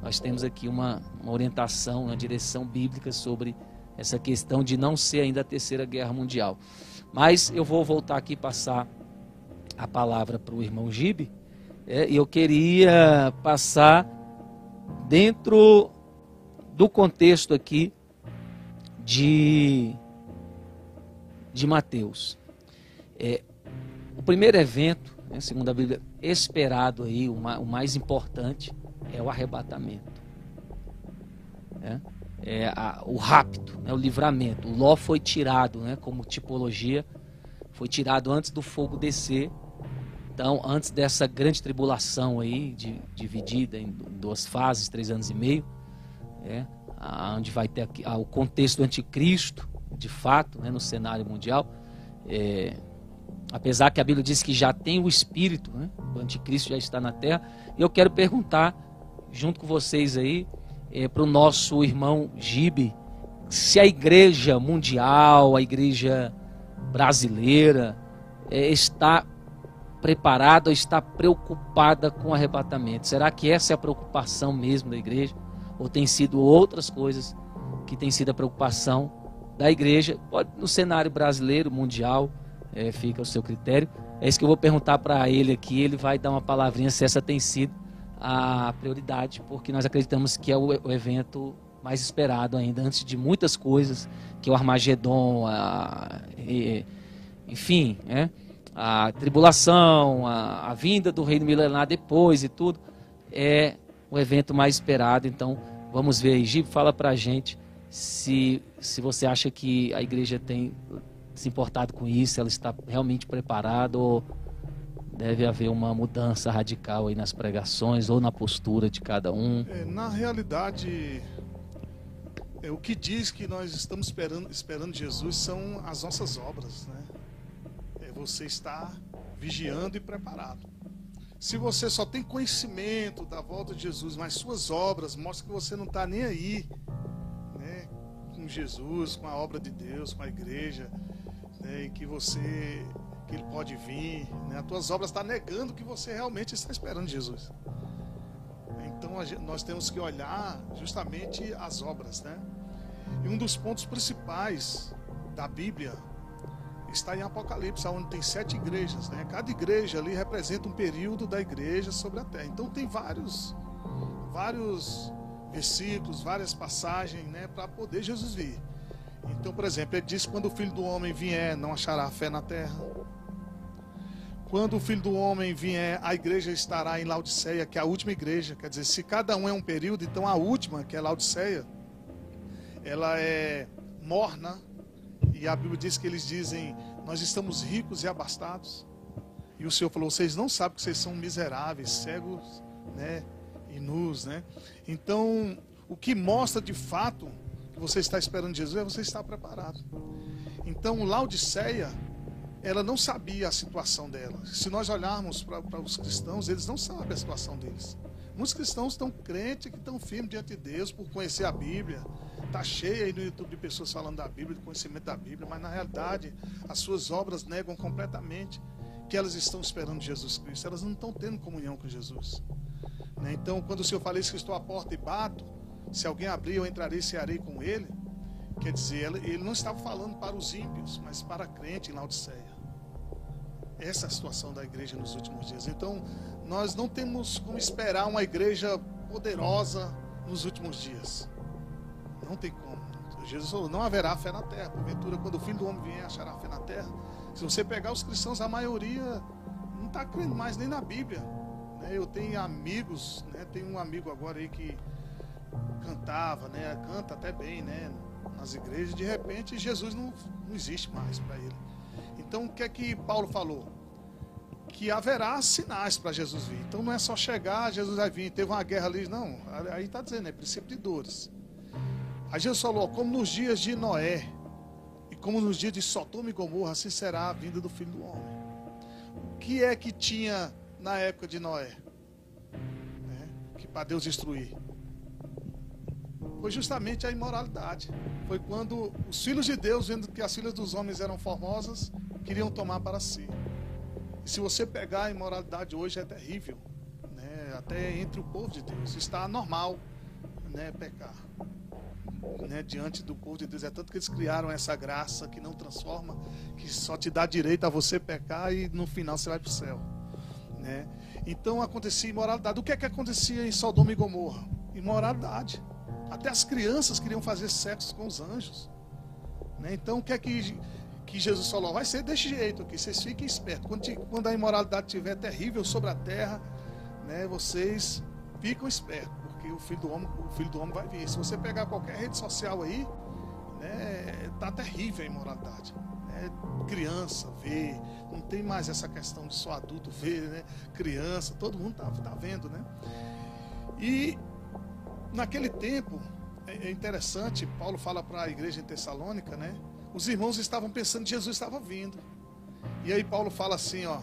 nós temos aqui uma, uma orientação, uma direção bíblica sobre essa questão de não ser ainda a terceira guerra mundial. Mas eu vou voltar aqui passar a palavra para o irmão Gibe. É, eu queria passar dentro do contexto aqui de, de Mateus. É, o primeiro evento né, segundo a Bíblia, esperado aí, o, mais importante é o arrebatamento. É, é a, o rapto, né, o livramento. O Ló foi tirado né, como tipologia foi tirado antes do fogo descer. Então, antes dessa grande tribulação aí, de, dividida em duas fases, três anos e meio, é, onde vai ter aqui, o contexto do anticristo, de fato, né, no cenário mundial. É, apesar que a Bíblia diz que já tem o espírito, né, o anticristo já está na terra. E eu quero perguntar, junto com vocês aí, é, para o nosso irmão Gibe, se a igreja mundial, a igreja brasileira, é, está preparada ou está preocupada com o arrebatamento? Será que essa é a preocupação mesmo da igreja? Ou tem sido outras coisas que tem sido a preocupação da igreja? Pode no cenário brasileiro, mundial, é, fica o seu critério. É isso que eu vou perguntar para ele aqui. Ele vai dar uma palavrinha se essa tem sido a prioridade, porque nós acreditamos que é o, o evento mais esperado ainda, antes de muitas coisas, que é o Armagedon, a, e, enfim, né? a tribulação, a, a, vinda do reino milenar depois e tudo, é o evento mais esperado. Então, vamos ver aí. Gibe, fala pra gente se, se você acha que a igreja tem se importado com isso, ela está realmente preparada ou deve haver uma mudança radical aí nas pregações ou na postura de cada um? É, na realidade, é, o que diz que nós estamos esperando, esperando Jesus são as nossas obras, né? É você estar vigiando e preparado. Se você só tem conhecimento da volta de Jesus, mas suas obras mostram que você não está nem aí, né? Com Jesus, com a obra de Deus, com a igreja, né? E que você que ele pode vir, né? As tuas obras estão tá negando que você realmente está esperando Jesus. Então nós temos que olhar justamente as obras, né? E um dos pontos principais da Bíblia está em Apocalipse, onde tem sete igrejas, né? Cada igreja ali representa um período da igreja sobre a terra. Então tem vários, vários versículos, várias passagens, né? Para poder Jesus vir. Então, por exemplo, ele diz: quando o Filho do Homem vier, não achará fé na terra. Quando o Filho do Homem vier, a igreja estará em Laodiceia, que é a última igreja. Quer dizer, se cada um é um período, então a última, que é Laodiceia, ela é morna. E a Bíblia diz que eles dizem: Nós estamos ricos e abastados. E o Senhor falou: Vocês não sabem que vocês são miseráveis, cegos né, e nus. Né? Então, o que mostra de fato que você está esperando Jesus é você estar preparado. Então, Laodiceia ela não sabia a situação dela. Se nós olharmos para os cristãos, eles não sabem a situação deles. Muitos cristãos estão crentes que estão firmes diante de Deus por conhecer a Bíblia. Está cheio aí no YouTube de pessoas falando da Bíblia, de conhecimento da Bíblia, mas na realidade as suas obras negam completamente que elas estão esperando Jesus Cristo. Elas não estão tendo comunhão com Jesus. Né? Então, quando o Senhor fala isso, que estou à porta e bato, se alguém abrir, eu entrarei e cearei com ele. Quer dizer, ele não estava falando para os ímpios, mas para a crente em Laodiceia. Essa é a situação da igreja nos últimos dias. Então, nós não temos como esperar uma igreja poderosa nos últimos dias. Não tem como. Jesus falou: não haverá fé na terra. Porventura, quando o filho do homem vier, achará fé na terra. Se você pegar os cristãos, a maioria não está crendo mais nem na Bíblia. Né? Eu tenho amigos, né? tenho um amigo agora aí que cantava, né? canta até bem né? nas igrejas, de repente Jesus não, não existe mais para ele. Então, o que é que Paulo falou? Que haverá sinais para Jesus vir. Então, não é só chegar, Jesus vai vir. Teve uma guerra ali, não. Aí está dizendo, é princípio de dores. Aí Jesus falou: como nos dias de Noé, e como nos dias de Sodoma e Gomorra, assim será a vinda do filho do homem. O que é que tinha na época de Noé? É, que para Deus destruir foi justamente a imoralidade. Foi quando os filhos de Deus, vendo que as filhas dos homens eram formosas, queriam tomar para si. E se você pegar a imoralidade hoje é terrível, né? até entre o povo de Deus. Está normal né, pecar. Né, diante do povo de Deus. É tanto que eles criaram essa graça que não transforma, que só te dá direito a você pecar e no final você vai para o céu. Né? Então acontecia imoralidade. O que é que acontecia em Sodoma e Gomorra? Imoralidade. Até as crianças queriam fazer sexo com os anjos. Né? Então o que é que que Jesus falou, vai ser desse jeito aqui, vocês fiquem espertos. Quando, quando a imoralidade estiver terrível sobre a terra, né, vocês ficam espertos, porque o filho do homem, o filho do homem vai vir. Se você pegar qualquer rede social aí, né, tá terrível a imoralidade. Né? criança vê, não tem mais essa questão de só adulto ver, né? Criança, todo mundo tá, tá vendo, né? E naquele tempo, é, é interessante, Paulo fala para a igreja em Tessalônica, né? Os irmãos estavam pensando que Jesus estava vindo. E aí Paulo fala assim, ó: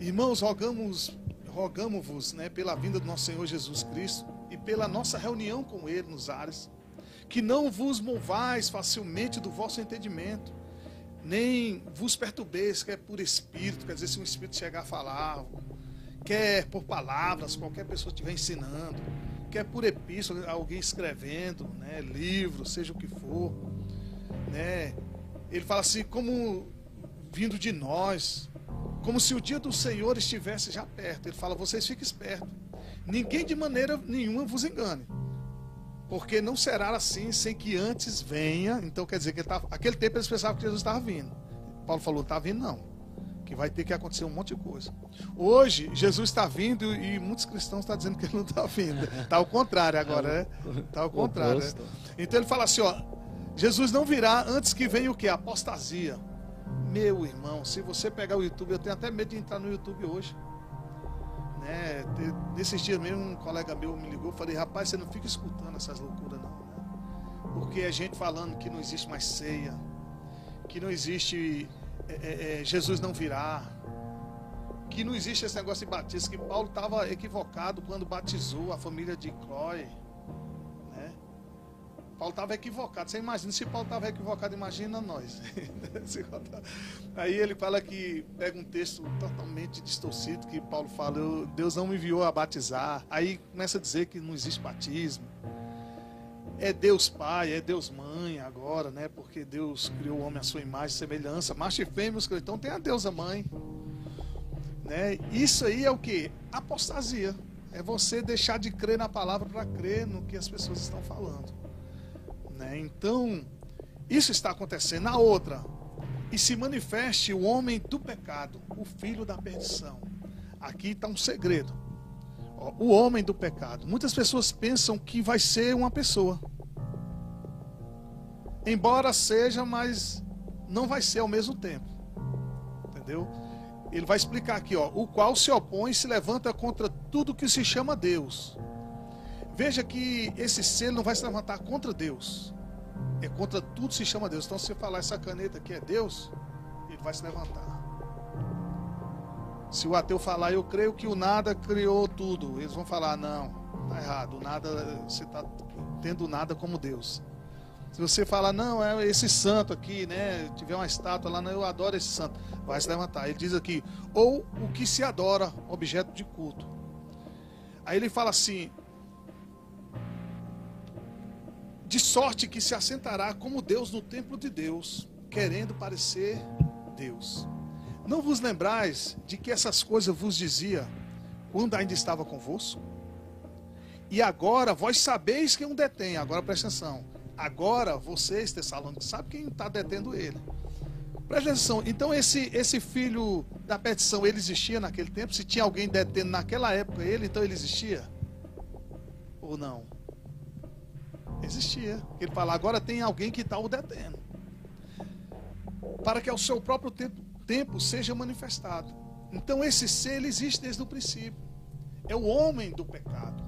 Irmãos, rogamos rogamos-vos, né, pela vinda do nosso Senhor Jesus Cristo e pela nossa reunião com ele nos ares, que não vos movais facilmente do vosso entendimento, nem vos perturbeis, quer por espírito, quer dizer, se um espírito chegar a falar, quer por palavras, qualquer pessoa estiver ensinando, quer por epístola, alguém escrevendo, né, livro, seja o que for, né? Ele fala assim, como vindo de nós, como se o dia do Senhor estivesse já perto. Ele fala: vocês fiquem espertos. Ninguém de maneira nenhuma vos engane. Porque não será assim sem que antes venha. Então quer dizer que tá, aquele tempo eles pensavam que Jesus estava vindo. Paulo falou: está vindo não. Que vai ter que acontecer um monte de coisa. Hoje, Jesus está vindo e muitos cristãos estão dizendo que ele não está vindo. Está ao contrário agora, né? Está ao contrário. Né? Então ele fala assim: ó, Jesus não virá antes que venha o que? Apostasia. Meu irmão, se você pegar o YouTube, eu tenho até medo de entrar no YouTube hoje. Né? Nesses dias mesmo, um colega meu me ligou, falei, rapaz, você não fica escutando essas loucuras não. Né? Porque é gente falando que não existe mais ceia, que não existe, é, é, é Jesus não virá, que não existe esse negócio de batismo, que Paulo estava equivocado quando batizou a família de Chloe. Paulo estava equivocado. Você imagina, se Paulo estava equivocado, imagina nós. Aí ele fala que pega um texto totalmente distorcido que Paulo fala, Deus não me enviou a batizar. Aí começa a dizer que não existe batismo. É Deus Pai, é Deus Mãe agora, né? Porque Deus criou o homem à sua imagem e semelhança. Macho e fêmea, então tem a deusa mãe. Né? Isso aí é o que? Apostasia. É você deixar de crer na palavra para crer no que as pessoas estão falando. Né? Então, isso está acontecendo. Na outra, e se manifeste o homem do pecado, o filho da perdição. Aqui está um segredo. O homem do pecado. Muitas pessoas pensam que vai ser uma pessoa. Embora seja, mas não vai ser ao mesmo tempo. Entendeu? Ele vai explicar aqui, ó, o qual se opõe e se levanta contra tudo que se chama Deus Veja que esse ser não vai se levantar contra Deus. É contra tudo que se chama Deus. Então, se você falar essa caneta aqui é Deus, ele vai se levantar. Se o ateu falar, eu creio que o nada criou tudo, eles vão falar, não, está errado. Nada, você está tendo nada como Deus. Se você falar, não, é esse santo aqui, né? Tiver uma estátua lá, não, eu adoro esse santo. Vai se levantar. Ele diz aqui, ou o que se adora, objeto de culto. Aí ele fala assim: de sorte que se assentará como Deus no templo de Deus, querendo parecer Deus. Não vos lembrais de que essas coisas vos dizia quando ainda estava convosco? E agora vós sabeis quem o detém. Agora presta atenção. Agora vocês, Tessalônicos, sabem quem está detendo ele. Presta atenção. Então esse, esse filho da petição, ele existia naquele tempo? Se tinha alguém detendo naquela época ele, então ele existia? Ou não? Existia. Ele fala, agora tem alguém que está o detendo. Para que ao seu próprio tempo, tempo seja manifestado. Então esse ser ele existe desde o princípio. É o homem do pecado.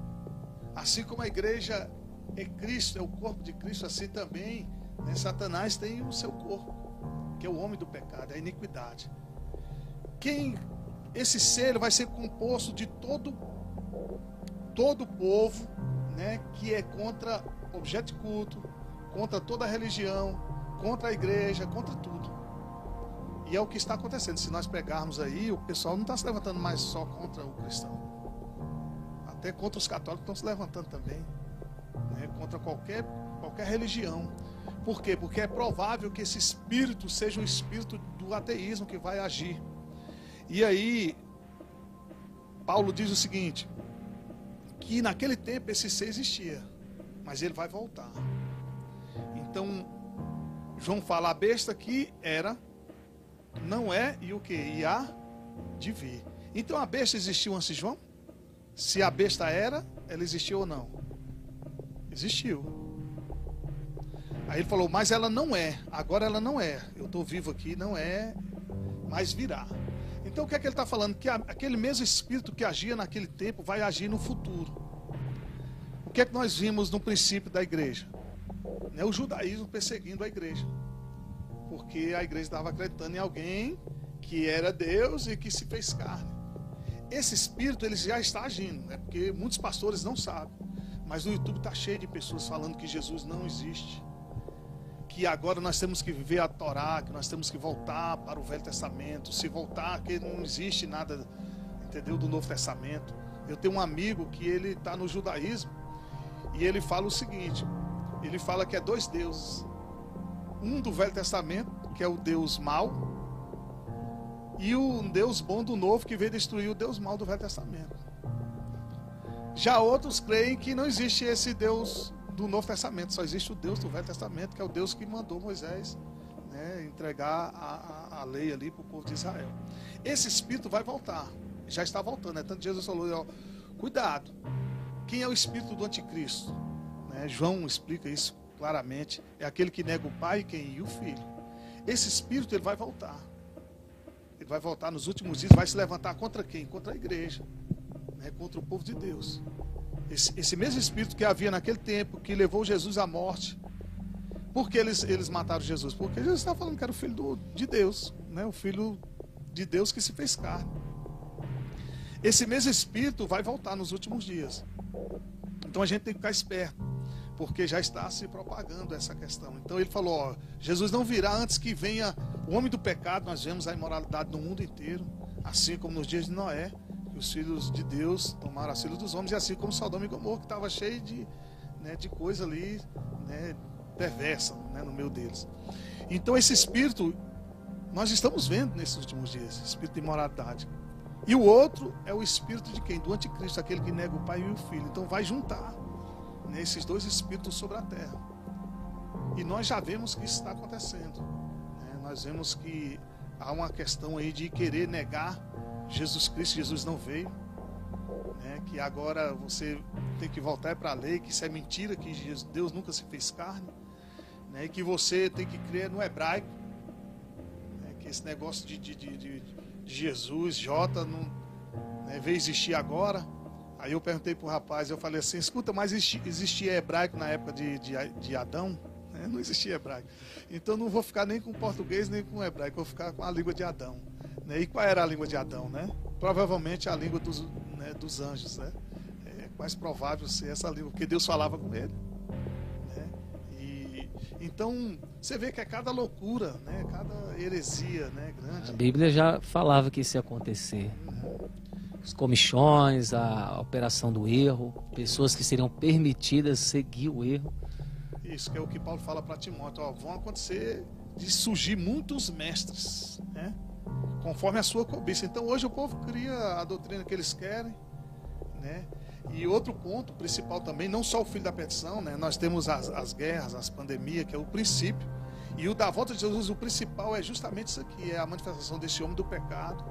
Assim como a igreja é Cristo, é o corpo de Cristo, assim também né, Satanás tem o seu corpo, que é o homem do pecado, é a iniquidade. Quem esse ser vai ser composto de todo todo o povo, né, que é contra objeto de culto, contra toda a religião, contra a igreja, contra tudo. E é o que está acontecendo. Se nós pegarmos aí, o pessoal não está se levantando mais só contra o cristão. Até contra os católicos estão se levantando também. Né? Contra qualquer, qualquer religião. Por quê? Porque é provável que esse espírito seja um espírito do ateísmo que vai agir. E aí, Paulo diz o seguinte: que naquele tempo esse ser existia mas ele vai voltar. Então, João fala: a besta que era, não é e o que? E há de vir. Então a besta existiu antes de João? Se a besta era, ela existiu ou não? Existiu. Aí ele falou, mas ela não é. Agora ela não é. Eu estou vivo aqui, não é, mas virá. Então o que é que ele está falando? Que aquele mesmo espírito que agia naquele tempo vai agir no futuro. Que é que nós vimos no princípio da igreja? Né, o judaísmo perseguindo a igreja. Porque a igreja estava acreditando em alguém que era Deus e que se fez carne. Esse espírito ele já está agindo, né? porque muitos pastores não sabem. Mas no YouTube está cheio de pessoas falando que Jesus não existe que agora nós temos que viver a Torá, que nós temos que voltar para o Velho Testamento, se voltar, que não existe nada, entendeu, do Novo Testamento. Eu tenho um amigo que ele está no judaísmo e ele fala o seguinte: ele fala que é dois deuses, um do Velho Testamento, que é o Deus mau, e o Deus bom do Novo, que veio destruir o Deus mau do Velho Testamento. Já outros creem que não existe esse Deus do Novo Testamento, só existe o Deus do Velho Testamento, que é o Deus que mandou Moisés né, entregar a, a, a, lei ali para o povo de Israel. Esse espírito vai voltar, já está voltando, né? Tanto Jesus falou, ó, cuidado, quem é o espírito do anticristo? Né? João explica isso claramente, é aquele que nega o pai quem? e o filho. Esse espírito ele vai voltar. Ele vai voltar nos últimos dias, vai se levantar contra quem? Contra a igreja, né? contra o povo de Deus. Esse, esse mesmo espírito que havia naquele tempo, que levou Jesus à morte. Por que eles, eles mataram Jesus? Porque Jesus estava falando que era o filho do, de Deus, né? o filho de Deus que se fez carne. Esse mesmo espírito vai voltar nos últimos dias. Então a gente tem que ficar esperto, porque já está se propagando essa questão. Então ele falou: ó, Jesus não virá antes que venha o homem do pecado. Nós vemos a imoralidade no mundo inteiro, assim como nos dias de Noé os filhos de Deus tomaram as filhas dos homens, e assim como Sodoma e Gomorra, que estava cheio de, né, de coisa ali né, perversa né, no meio deles. Então, esse espírito, nós estamos vendo nesses últimos dias, espírito de imoralidade. E o outro é o espírito de quem? Do anticristo, aquele que nega o pai e o filho. Então, vai juntar né, esses dois espíritos sobre a terra. E nós já vemos que isso está acontecendo. Né? Nós vemos que há uma questão aí de querer negar Jesus Cristo, Jesus não veio, né? que agora você tem que voltar para a lei, que isso é mentira, que Deus nunca se fez carne, né? que você tem que crer no hebraico, né? que esse negócio de, de, de, de Jesus, J, não né? veio existir agora. Aí eu perguntei para o rapaz, eu falei assim, escuta, mas existia hebraico na época de, de, de Adão? Né? Não existia hebraico. Então não vou ficar nem com português nem com hebraico, vou ficar com a língua de Adão. Né? E qual era a língua de Adão? Né? Provavelmente a língua dos, né, dos anjos. Né? É mais provável ser essa língua, porque Deus falava com ele. Então, você vê que é cada loucura, né? cada heresia né? grande. A Bíblia já falava que isso ia acontecer. Os comichões, a operação do erro, pessoas que seriam permitidas seguir o erro. Isso que é o que Paulo fala para Timóteo. Ó, vão acontecer de surgir muitos mestres, né? conforme a sua cobiça. Então hoje o povo cria a doutrina que eles querem, né? E outro ponto principal também, não só o filho da petição, né? Nós temos as, as guerras, as pandemias, que é o princípio. E o da volta de Jesus, o principal é justamente isso aqui, é a manifestação desse homem do pecado,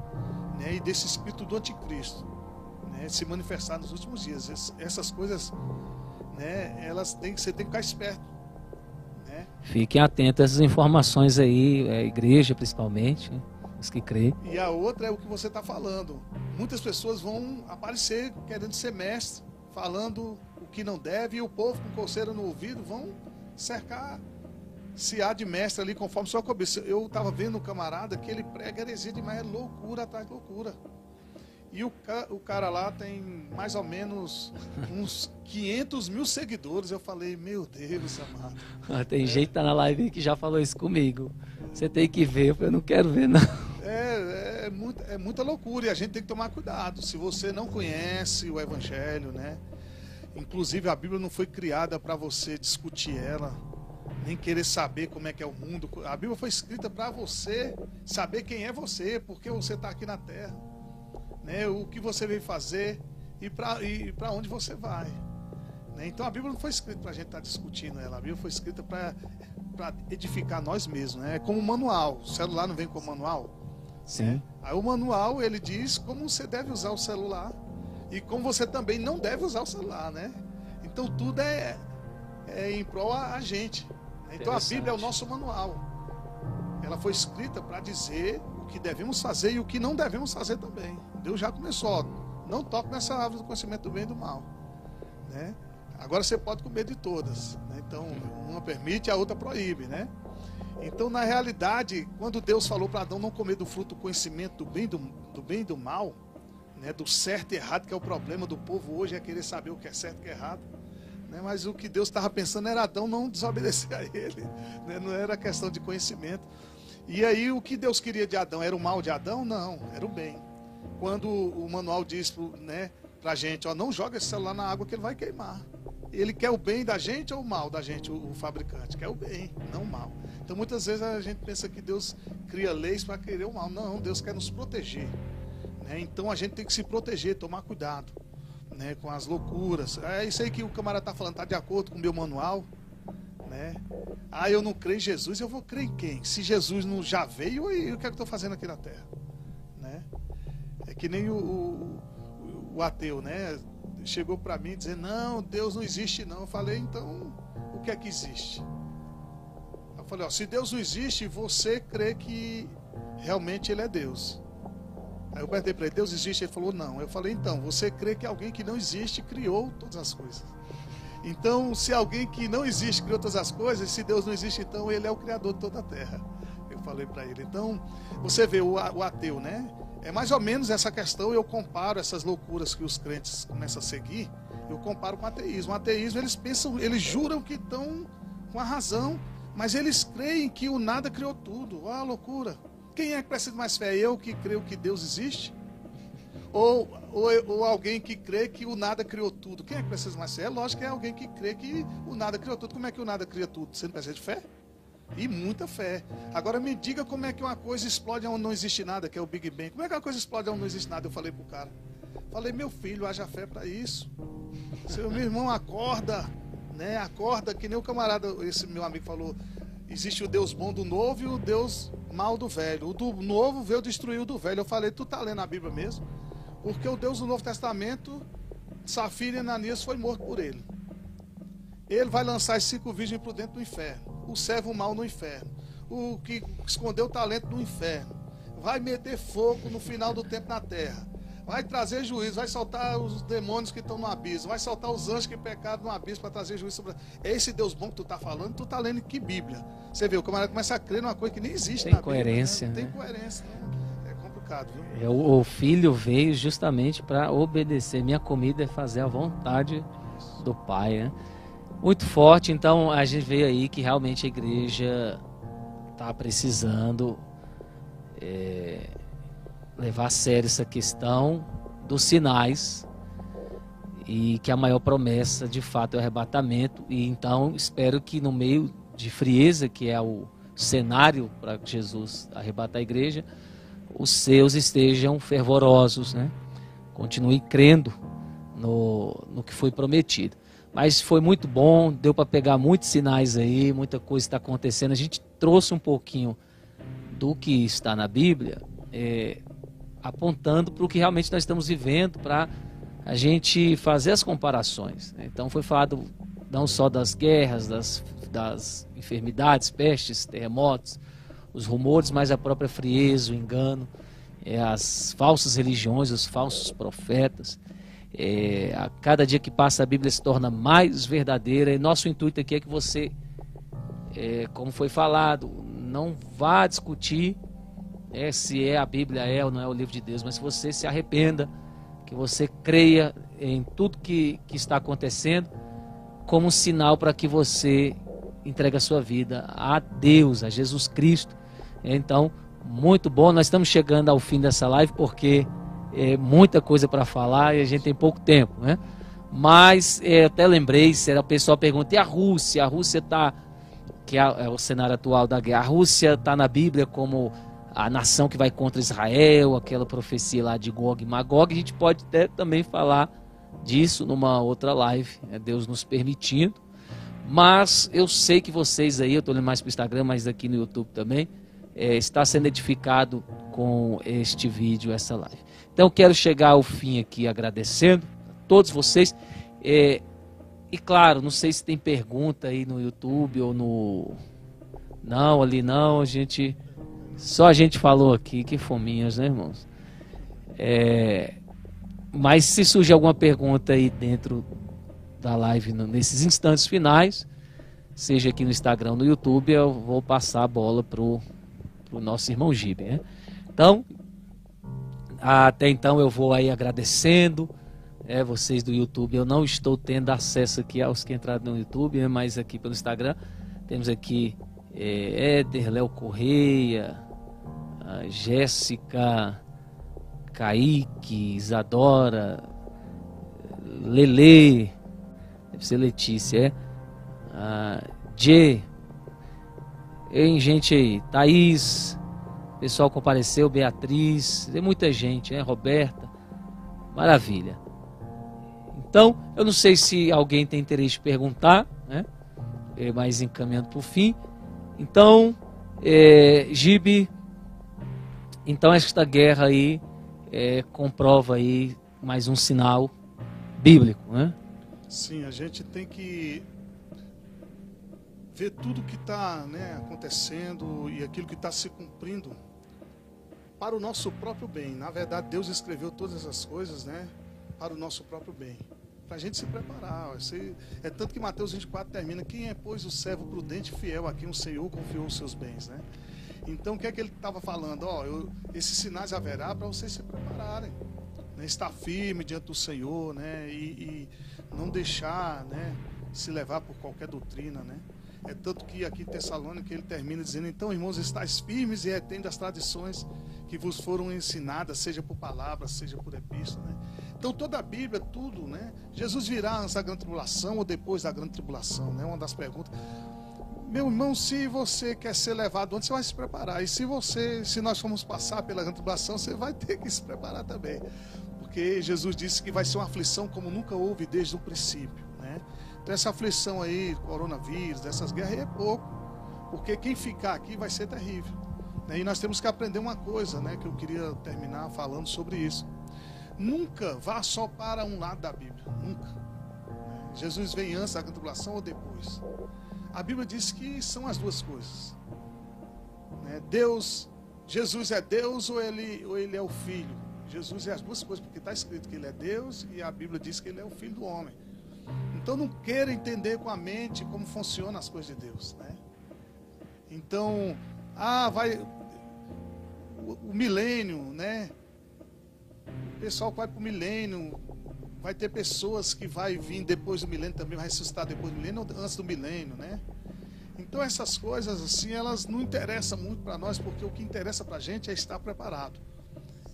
né? E desse espírito do anticristo, né? Se manifestar nos últimos dias. Essas coisas, né? Elas têm que você tem que ficar esperto. Né? Fiquem atentos a essas informações aí, a igreja principalmente. Né? Os que creem. E a outra é o que você está falando. Muitas pessoas vão aparecer querendo ser mestre, falando o que não deve, e o povo com coceira no ouvido vão cercar se há de mestre ali conforme sua cabeça. Eu estava vendo um camarada que ele prega heresia demais, é loucura atrás de loucura. E o, o cara lá tem mais ou menos uns 500 mil seguidores. Eu falei, meu Deus amado. Ah, tem é. gente que tá na live que já falou isso comigo. Você tem que ver, eu não quero ver, não. É, é, muita, é muita loucura e a gente tem que tomar cuidado. Se você não conhece o Evangelho, né? Inclusive a Bíblia não foi criada para você discutir ela, nem querer saber como é que é o mundo. A Bíblia foi escrita para você saber quem é você, porque você está aqui na Terra, né? O que você veio fazer e para onde você vai. Né? Então a Bíblia não foi escrita para a gente estar tá discutindo ela. A Bíblia foi escrita para edificar nós mesmos, né? É como um manual. O celular não vem com manual? Sim. Né? Aí o manual ele diz como você deve usar o celular e como você também não deve usar o celular, né? Então tudo é, é em prol a, a gente. Então a Bíblia é o nosso manual. Ela foi escrita para dizer o que devemos fazer e o que não devemos fazer também. Deus já começou, ó, não toque nessa árvore do conhecimento do bem e do mal. Né? Agora você pode comer de todas. Né? Então, uma permite, a outra proíbe, né? Então, na realidade, quando Deus falou para Adão não comer do fruto do conhecimento do bem, do, do bem e do mal, né, do certo e errado, que é o problema do povo hoje, é querer saber o que é certo e o que é errado. Né, mas o que Deus estava pensando era Adão não desobedecer a ele. Né, não era questão de conhecimento. E aí, o que Deus queria de Adão? Era o mal de Adão? Não, era o bem. Quando o manual diz né, a gente: ó, não joga esse celular na água que ele vai queimar. Ele quer o bem da gente ou o mal da gente, o, o fabricante? Quer o bem, não o mal. Então muitas vezes a gente pensa que Deus cria leis para querer o mal. Não, Deus quer nos proteger. Né? Então a gente tem que se proteger, tomar cuidado né? com as loucuras. É isso aí que o camarada está falando, está de acordo com o meu manual. Né? Ah, eu não creio em Jesus, eu vou crer em quem? Se Jesus não já veio, e o que é que eu estou fazendo aqui na Terra? Né? É que nem o, o, o ateu, né? Chegou para mim dizer, não, Deus não existe não. Eu falei, então, o que é que existe? Eu falei, ó, se Deus não existe, você crê que realmente Ele é Deus. Aí eu perguntei para ele, Deus existe? Ele falou, não. Eu falei, então, você crê que alguém que não existe criou todas as coisas. Então, se alguém que não existe criou todas as coisas, se Deus não existe, então Ele é o Criador de toda a terra. Eu falei para ele. Então, você vê o, o ateu, né? É mais ou menos essa questão, eu comparo essas loucuras que os crentes começam a seguir, eu comparo com o ateísmo. O ateísmo, eles pensam, eles juram que estão com a razão, mas eles creem que o nada criou tudo. Olha a loucura. Quem é que precisa mais fé? Eu que creio que Deus existe? Ou, ou, ou, alguém que crê que o nada criou tudo? Quem é que precisa mais fé? É lógico que é alguém que crê que o nada criou tudo. Como é que o nada cria tudo? Você não precisa de fé? E muita fé. Agora me diga como é que uma coisa explode onde não existe nada, que é o Big Bang. Como é que uma coisa explode onde não existe nada? Eu falei pro cara. Falei, meu filho, haja fé para isso. Seu meu irmão acorda né? Acorda que nem o camarada, esse meu amigo falou, existe o Deus bom do novo e o Deus mal do velho. O do novo veio destruir o do velho. Eu falei, tu tá lendo a Bíblia mesmo? Porque o Deus do Novo Testamento, Safira e Ananias foi morto por ele. Ele vai lançar as cinco virgens para dentro do inferno. O servo mal no inferno. O que escondeu o talento no inferno. Vai meter fogo no final do tempo na terra vai trazer juízo, vai soltar os demônios que estão no abismo, vai soltar os anjos que pecaram no abismo para trazer juízo sobre. É esse Deus bom que tu está falando, tu está lendo que Bíblia. Você vê, o camarada começa a crer numa coisa que nem existe Tem coerência, Bíblia, né? Tem coerência, né? Complicado, viu? É, o, o filho veio justamente para obedecer. Minha comida é fazer a vontade do Pai, né? Muito forte, então a gente vê aí que realmente a igreja está precisando. É, levar a sério essa questão dos sinais e que a maior promessa de fato é o arrebatamento e então espero que no meio de frieza que é o cenário para Jesus arrebatar a igreja os seus estejam fervorosos né continue crendo no, no que foi prometido mas foi muito bom deu para pegar muitos sinais aí muita coisa está acontecendo a gente trouxe um pouquinho do que está na Bíblia é, apontando para o que realmente nós estamos vivendo, para a gente fazer as comparações. Né? Então foi falado não só das guerras, das, das enfermidades, pestes, terremotos, os rumores, mas a própria frieza, o engano, é, as falsas religiões, os falsos profetas. É, a cada dia que passa a Bíblia se torna mais verdadeira e nosso intuito aqui é que você, é, como foi falado, não vá discutir é, se é a Bíblia é ou não é o livro de Deus, mas que você se arrependa, que você creia em tudo que, que está acontecendo como um sinal para que você entregue a sua vida a Deus, a Jesus Cristo. Então, muito bom. Nós estamos chegando ao fim dessa live porque é muita coisa para falar e a gente tem pouco tempo, né? Mas é, até lembrei, se o pessoal pergunta, e a Rússia? A Rússia está, que é, é o cenário atual da guerra, a Rússia está na Bíblia como a nação que vai contra Israel, aquela profecia lá de Gog e Magog. A gente pode até também falar disso numa outra live, é Deus nos permitindo. Mas eu sei que vocês aí, eu estou olhando mais para o Instagram, mas aqui no YouTube também, é, está sendo edificado com este vídeo, essa live. Então quero chegar ao fim aqui agradecendo a todos vocês. É, e claro, não sei se tem pergunta aí no YouTube ou no. Não, ali não, a gente. Só a gente falou aqui, que fominhas, né, irmãos? É, mas se surgir alguma pergunta aí dentro da live, nesses instantes finais, seja aqui no Instagram no YouTube, eu vou passar a bola pro, pro nosso irmão Gibe. Né? Então, até então eu vou aí agradecendo é, vocês do YouTube. Eu não estou tendo acesso aqui aos que entraram no YouTube, né, mas aqui pelo Instagram temos aqui é, Éder, Léo Correia, Jéssica, Kaique, Isadora, Lele, deve ser Letícia, é? J, em gente aí, Thaís, pessoal compareceu, Beatriz, tem muita gente, né? Roberta, maravilha. Então, eu não sei se alguém tem interesse de perguntar, né? É, mas encaminhando para o fim. Então, é, Gibe, então esta guerra aí é, comprova aí mais um sinal bíblico, né? Sim, a gente tem que ver tudo que está né, acontecendo e aquilo que está se cumprindo para o nosso próprio bem. Na verdade, Deus escreveu todas essas coisas, né, para o nosso próprio bem para a gente se preparar. É tanto que Mateus 24 termina: Quem é, pois, o servo prudente e fiel a quem o Senhor confiou os seus bens, né? Então, o que é que ele estava falando? Ó, eu, esses sinais haverá para vocês se prepararem, né? estar firme diante do Senhor, né? E, e, não deixar, né? Se levar por qualquer doutrina, né? É tanto que aqui em Tessalônica ele termina dizendo: Então, irmãos, estáis firmes e retendo as tradições que vos foram ensinadas, seja por palavras, seja por epístola, né? Então toda a Bíblia, tudo, né? Jesus virá antes da grande tribulação ou depois da grande tribulação, né? Uma das perguntas. Meu irmão, se você quer ser levado antes, você vai se preparar. E se você, se nós formos passar pela grande tribulação, você vai ter que se preparar também. Porque Jesus disse que vai ser uma aflição como nunca houve desde o princípio? Então essa aflição aí, coronavírus, dessas guerras é pouco. Porque quem ficar aqui vai ser terrível. Né? E nós temos que aprender uma coisa, né? Que eu queria terminar falando sobre isso. Nunca vá só para um lado da Bíblia. Nunca. Jesus vem antes da tribulação ou depois. A Bíblia diz que são as duas coisas. Né? Deus, Jesus é Deus ou ele, ou ele é o Filho? Jesus é as duas coisas, porque está escrito que ele é Deus e a Bíblia diz que ele é o Filho do homem. Então não queira entender com a mente como funcionam as coisas de Deus. Né? Então, ah, vai. O, o milênio, né? O pessoal vai para o milênio. Vai ter pessoas que vai vir depois do milênio também, vai ressuscitar depois do milênio antes do milênio, né? Então essas coisas assim, elas não interessam muito para nós, porque o que interessa para a gente é estar preparado.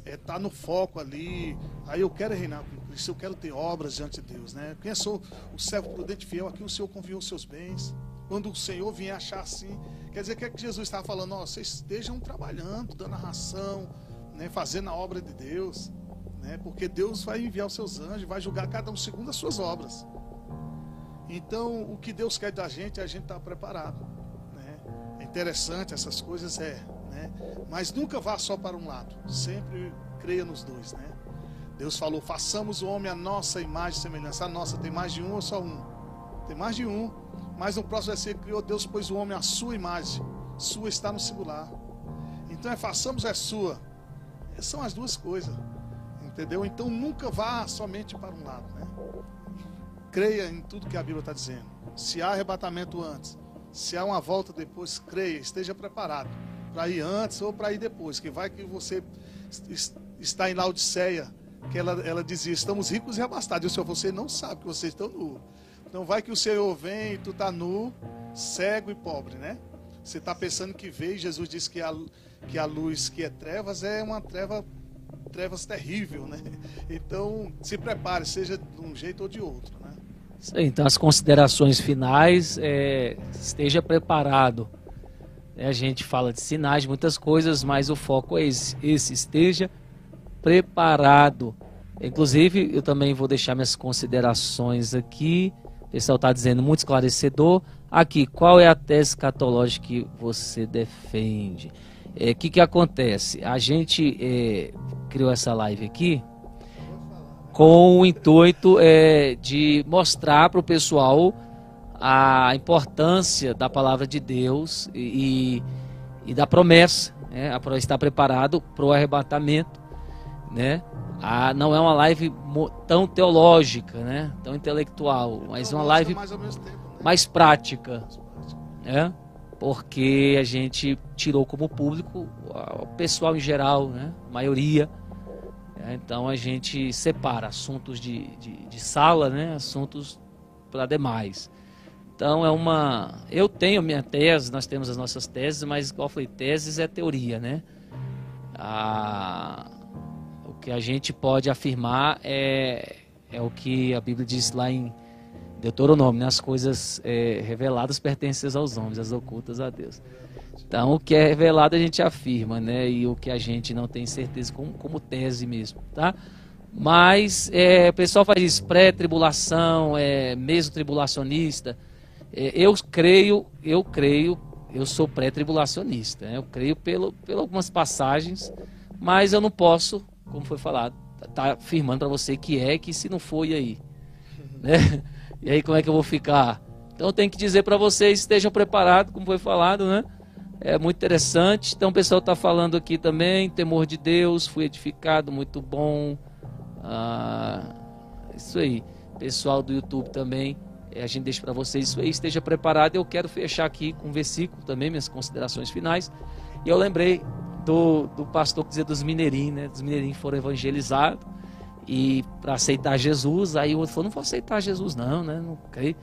É tá no foco ali. Aí eu quero reinar com Cristo, eu quero ter obras diante de Deus, né? Quem sou o servo prudente fiel, aqui o Senhor confiou os seus bens. Quando o Senhor vier achar assim, quer dizer que, é que Jesus estava falando, ó, vocês estejam trabalhando, dando a ração, né, fazendo a obra de Deus né? Porque Deus vai enviar os seus anjos, vai julgar cada um segundo as suas obras. Então, o que Deus quer da gente, a gente está preparado. Né? É interessante essas coisas, é. Né? Mas nunca vá só para um lado. Sempre creia nos dois. Né? Deus falou: façamos o homem a nossa imagem e semelhança. A nossa tem mais de um ou só um? Tem mais de um. Mas no próximo versículo, criou Deus, pôs o homem a sua imagem. Sua está no singular. Então é façamos é sua. São as duas coisas. Entendeu? Então nunca vá somente para um lado. Né? Creia em tudo que a Bíblia está dizendo. Se há arrebatamento antes, se há uma volta depois, creia, esteja preparado para ir antes ou para ir depois. Que vai que você está em Laodiceia, que ela, ela dizia: estamos ricos e abastados. E o Senhor, você não sabe que vocês estão nu. Então vai que o Senhor vem e tu está nu, cego e pobre, né? Você está pensando que veio, Jesus disse que a, que a luz que é trevas é uma treva trevas terrível, né? Então, se prepare, seja de um jeito ou de outro, né? Então, as considerações finais, é, esteja preparado. É, a gente fala de sinais, muitas coisas, mas o foco é esse, esse esteja preparado. Inclusive, eu também vou deixar minhas considerações aqui. O pessoal está dizendo muito esclarecedor. Aqui, qual é a tese catológica que você defende? O é, que, que acontece? A gente é, criou essa live aqui com o intuito é, de mostrar para o pessoal a importância da palavra de Deus e, e da promessa, né, para estar preparado para o arrebatamento, né? Ah, não é uma live tão teológica, né? Tão intelectual, mas uma live mais, tempo, né? mais prática, né? Porque a gente tirou como público o pessoal em geral, né? A maioria. Né? Então a gente separa assuntos de, de, de sala, né? Assuntos para demais. Então é uma. Eu tenho minha tese, nós temos as nossas teses, mas igual falei, teses é teoria, né? A que a gente pode afirmar é, é o que a Bíblia diz lá em Deuteronômio, né? as coisas é, reveladas pertencem aos homens, as ocultas a Deus. Então, o que é revelado a gente afirma, né? E o que a gente não tem certeza, como, como tese mesmo, tá? Mas é, o pessoal faz isso, pré-tribulação, é, mesmo tribulacionista. É, eu creio, eu creio, eu sou pré-tribulacionista. Né? Eu creio pelo, por algumas passagens, mas eu não posso como foi falado, tá afirmando para você que é, que se não foi aí, né? E aí como é que eu vou ficar? Então eu tenho que dizer para vocês, estejam preparados, como foi falado, né? É muito interessante. Então o pessoal está falando aqui também, temor de Deus, fui edificado, muito bom. Ah, isso aí. Pessoal do YouTube também, a gente deixa para vocês isso aí. Esteja preparado. Eu quero fechar aqui com um versículo também, minhas considerações finais. E eu lembrei do, do pastor que dizia dos mineirinhos, né? Dos mineirinhos foram evangelizados e para aceitar Jesus, aí o outro falou, não vou aceitar Jesus não, né? Não creio.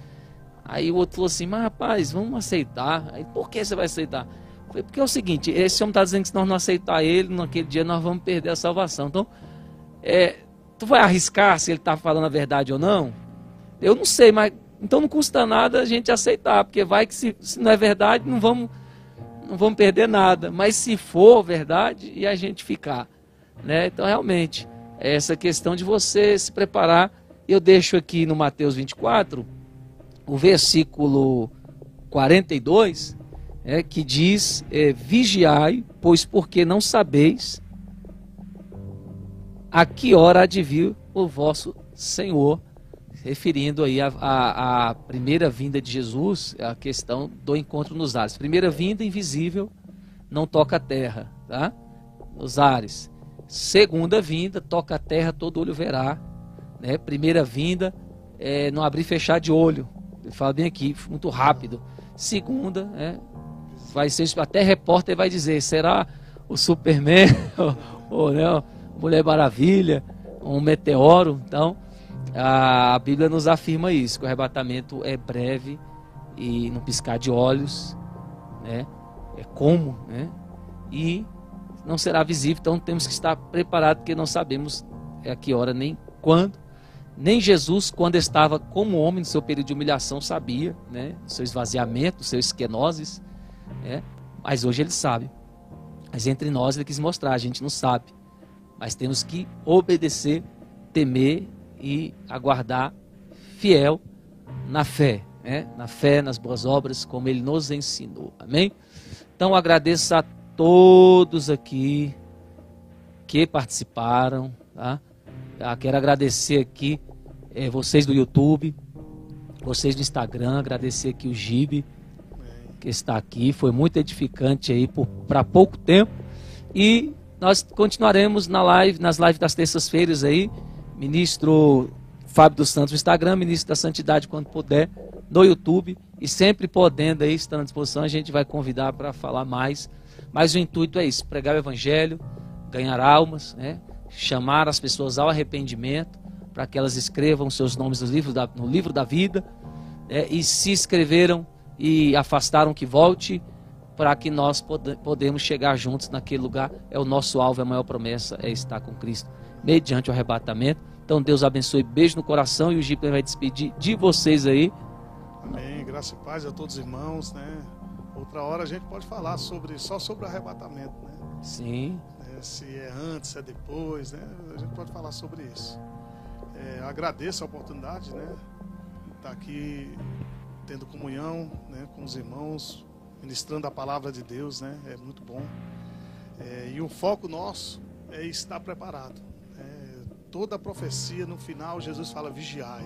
Aí o outro falou assim, mas rapaz, vamos aceitar. Aí, por que você vai aceitar? Falei, porque é o seguinte, esse homem está dizendo que se nós não aceitar ele, naquele dia nós vamos perder a salvação. Então, é, tu vai arriscar se ele está falando a verdade ou não? Eu não sei, mas então não custa nada a gente aceitar, porque vai que se, se não é verdade, não vamos não vamos perder nada. Mas se for verdade, e a gente ficar. Né? Então, realmente, é essa questão de você se preparar. Eu deixo aqui no Mateus 24, o versículo 42, é, que diz: é, Vigiai, pois porque não sabeis a que hora há de vir o vosso Senhor referindo aí a, primeira vinda de Jesus, a questão do encontro nos ares. Primeira vinda invisível, não toca a terra, tá? Nos ares. Segunda vinda, toca a terra, todo olho verá. Né? Primeira vinda, é, não abrir e fechar de olho. Ele fala bem aqui, muito rápido. Segunda, é, vai ser até repórter vai dizer, será o Superman ou, ou né, Mulher Maravilha, um meteoro, então a Bíblia nos afirma isso, que o arrebatamento é breve e no piscar de olhos, né? É como, né? E não será visível, então temos que estar preparados, porque não sabemos a que hora nem quando. Nem Jesus, quando estava como homem no seu período de humilhação, sabia, né? seu esvaziamento, seu esquenoses, né? Mas hoje ele sabe. Mas entre nós ele quis mostrar, a gente não sabe. Mas temos que obedecer, temer e aguardar fiel na fé, né? na fé, nas boas obras, como ele nos ensinou. Amém? Então agradeço a todos aqui que participaram. Tá? Ah, quero agradecer aqui é, vocês do YouTube, vocês do Instagram, agradecer aqui o Gibe que está aqui, foi muito edificante aí para pouco tempo. E nós continuaremos na live, nas lives das terças-feiras aí, ministro Fábio dos Santos no Instagram, ministro da Santidade quando puder, no YouTube e sempre podendo aí, estando à disposição, a gente vai convidar para falar mais. Mas o intuito é isso, pregar o evangelho, ganhar almas, né? chamar as pessoas ao arrependimento, para que elas escrevam seus nomes no livro da, no livro da vida, né? e se escreveram e afastaram que volte, para que nós pode, podemos chegar juntos naquele lugar. É o nosso alvo, é a maior promessa, é estar com Cristo mediante o arrebatamento. Então Deus abençoe, beijo no coração e o Gipe vai despedir de vocês aí. Amém, graça e paz a todos os irmãos, né? Outra hora a gente pode falar sobre só sobre o arrebatamento, né? Sim. É, se é antes, se é depois, né? A gente pode falar sobre isso. É, agradeço a oportunidade, né? Estar tá aqui tendo comunhão, né? Com os irmãos, ministrando a palavra de Deus, né? É muito bom. É, e o foco nosso é estar preparado toda a profecia, no final, Jesus fala: vigiai.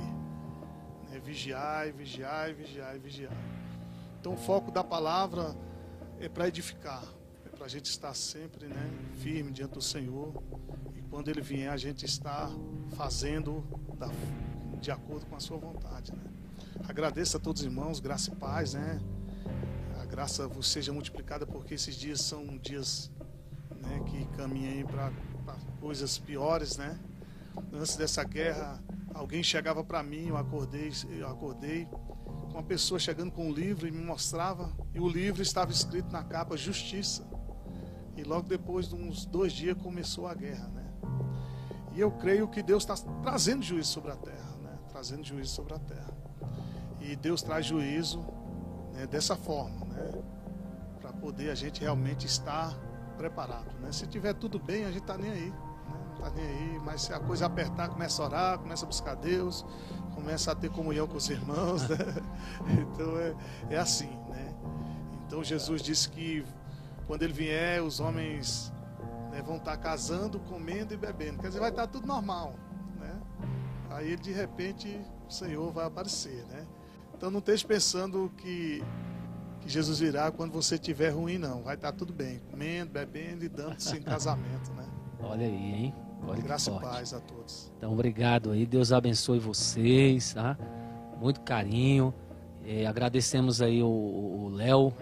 Né? Vigiai, vigiai, vigiai, vigiai. Então, o foco da palavra é para edificar, é para a gente estar sempre né, firme diante do Senhor. E quando Ele vier, a gente está fazendo da, de acordo com a Sua vontade. Né? Agradeço a todos os irmãos, graça e paz, né? A graça vos seja multiplicada, porque esses dias são dias né, que caminhem para coisas piores, né? Antes dessa guerra, alguém chegava para mim, eu acordei, eu acordei uma pessoa chegando com um livro e me mostrava, e o livro estava escrito na capa Justiça. E logo depois de uns dois dias começou a guerra, né? E eu creio que Deus está trazendo juízo sobre a terra, né? Trazendo juízo sobre a terra. E Deus traz juízo né, dessa forma, né? Para poder a gente realmente estar preparado, né? Se tiver tudo bem, a gente está nem aí, está nem aí, mas se a coisa apertar, começa a orar, começa a buscar Deus, começa a ter comunhão com os irmãos, né? Então é, é assim, né? Então Jesus disse que quando ele vier, os homens né, vão estar casando, comendo e bebendo. Quer dizer, vai estar tudo normal, né? Aí de repente o Senhor vai aparecer, né? Então não esteja pensando que, que Jesus virá quando você estiver ruim, não. Vai estar tudo bem, comendo, bebendo e dando-se em casamento, né? Olha aí, hein? Olha Graça e paz a todos. Então, obrigado aí. Deus abençoe vocês, tá? Muito carinho. É, agradecemos aí o Léo,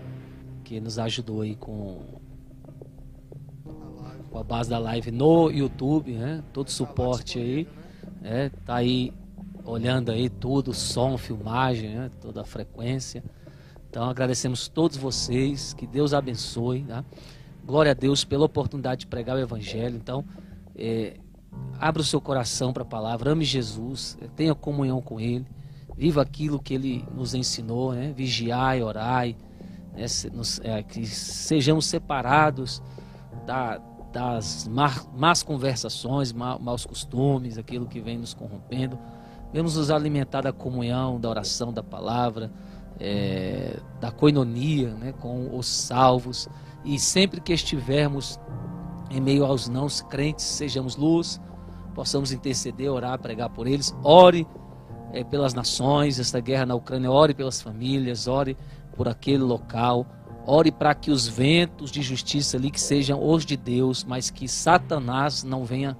que nos ajudou aí com, com a base da live no YouTube, né? Todo o suporte aí. Né? É, tá aí olhando aí tudo, som, filmagem, né? toda a frequência. Então agradecemos todos vocês, que Deus abençoe. Tá? Glória a Deus pela oportunidade de pregar o Evangelho. Então, é, abra o seu coração para a palavra, ame Jesus, tenha comunhão com Ele, viva aquilo que Ele nos ensinou, né? vigiai, orai, né? Nos, é, que sejamos separados da, das más, más conversações, ma, maus costumes, aquilo que vem nos corrompendo Vamos nos alimentar da comunhão, da oração, da palavra, é, da coinonia né, com os salvos. E sempre que estivermos em meio aos não crentes, sejamos luz, possamos interceder, orar, pregar por eles. Ore é, pelas nações, esta guerra na Ucrânia, ore pelas famílias, ore por aquele local. Ore para que os ventos de justiça ali, que sejam os de Deus, mas que Satanás não venha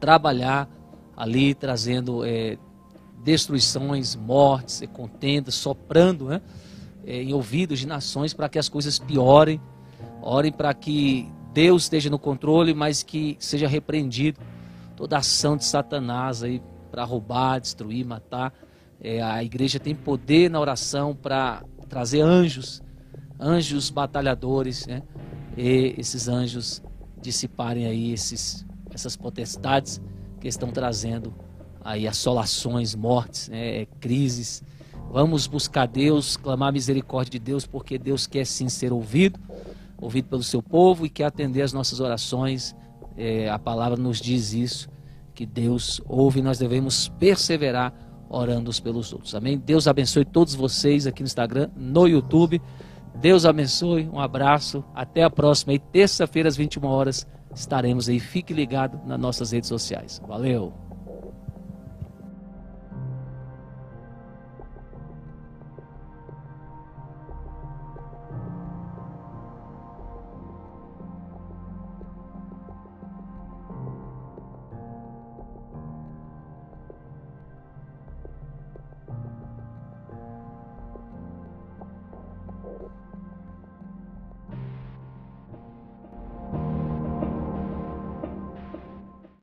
trabalhar ali, trazendo é, destruições, mortes, contendas, soprando né, é, em ouvidos de nações para que as coisas piorem. Orem para que Deus esteja no controle, mas que seja repreendido toda ação de Satanás aí para roubar, destruir, matar. É, a igreja tem poder na oração para trazer anjos, anjos batalhadores, né? E esses anjos dissiparem aí esses, essas potestades que estão trazendo aí assolações, mortes, né, crises. Vamos buscar Deus, clamar a misericórdia de Deus, porque Deus quer sim ser ouvido, ouvido pelo seu povo e quer atender as nossas orações. É, a palavra nos diz isso, que Deus ouve e nós devemos perseverar orando uns pelos outros. Amém? Deus abençoe todos vocês aqui no Instagram, no YouTube. Deus abençoe, um abraço, até a próxima. E terça-feira às 21 horas estaremos aí. Fique ligado nas nossas redes sociais. Valeu!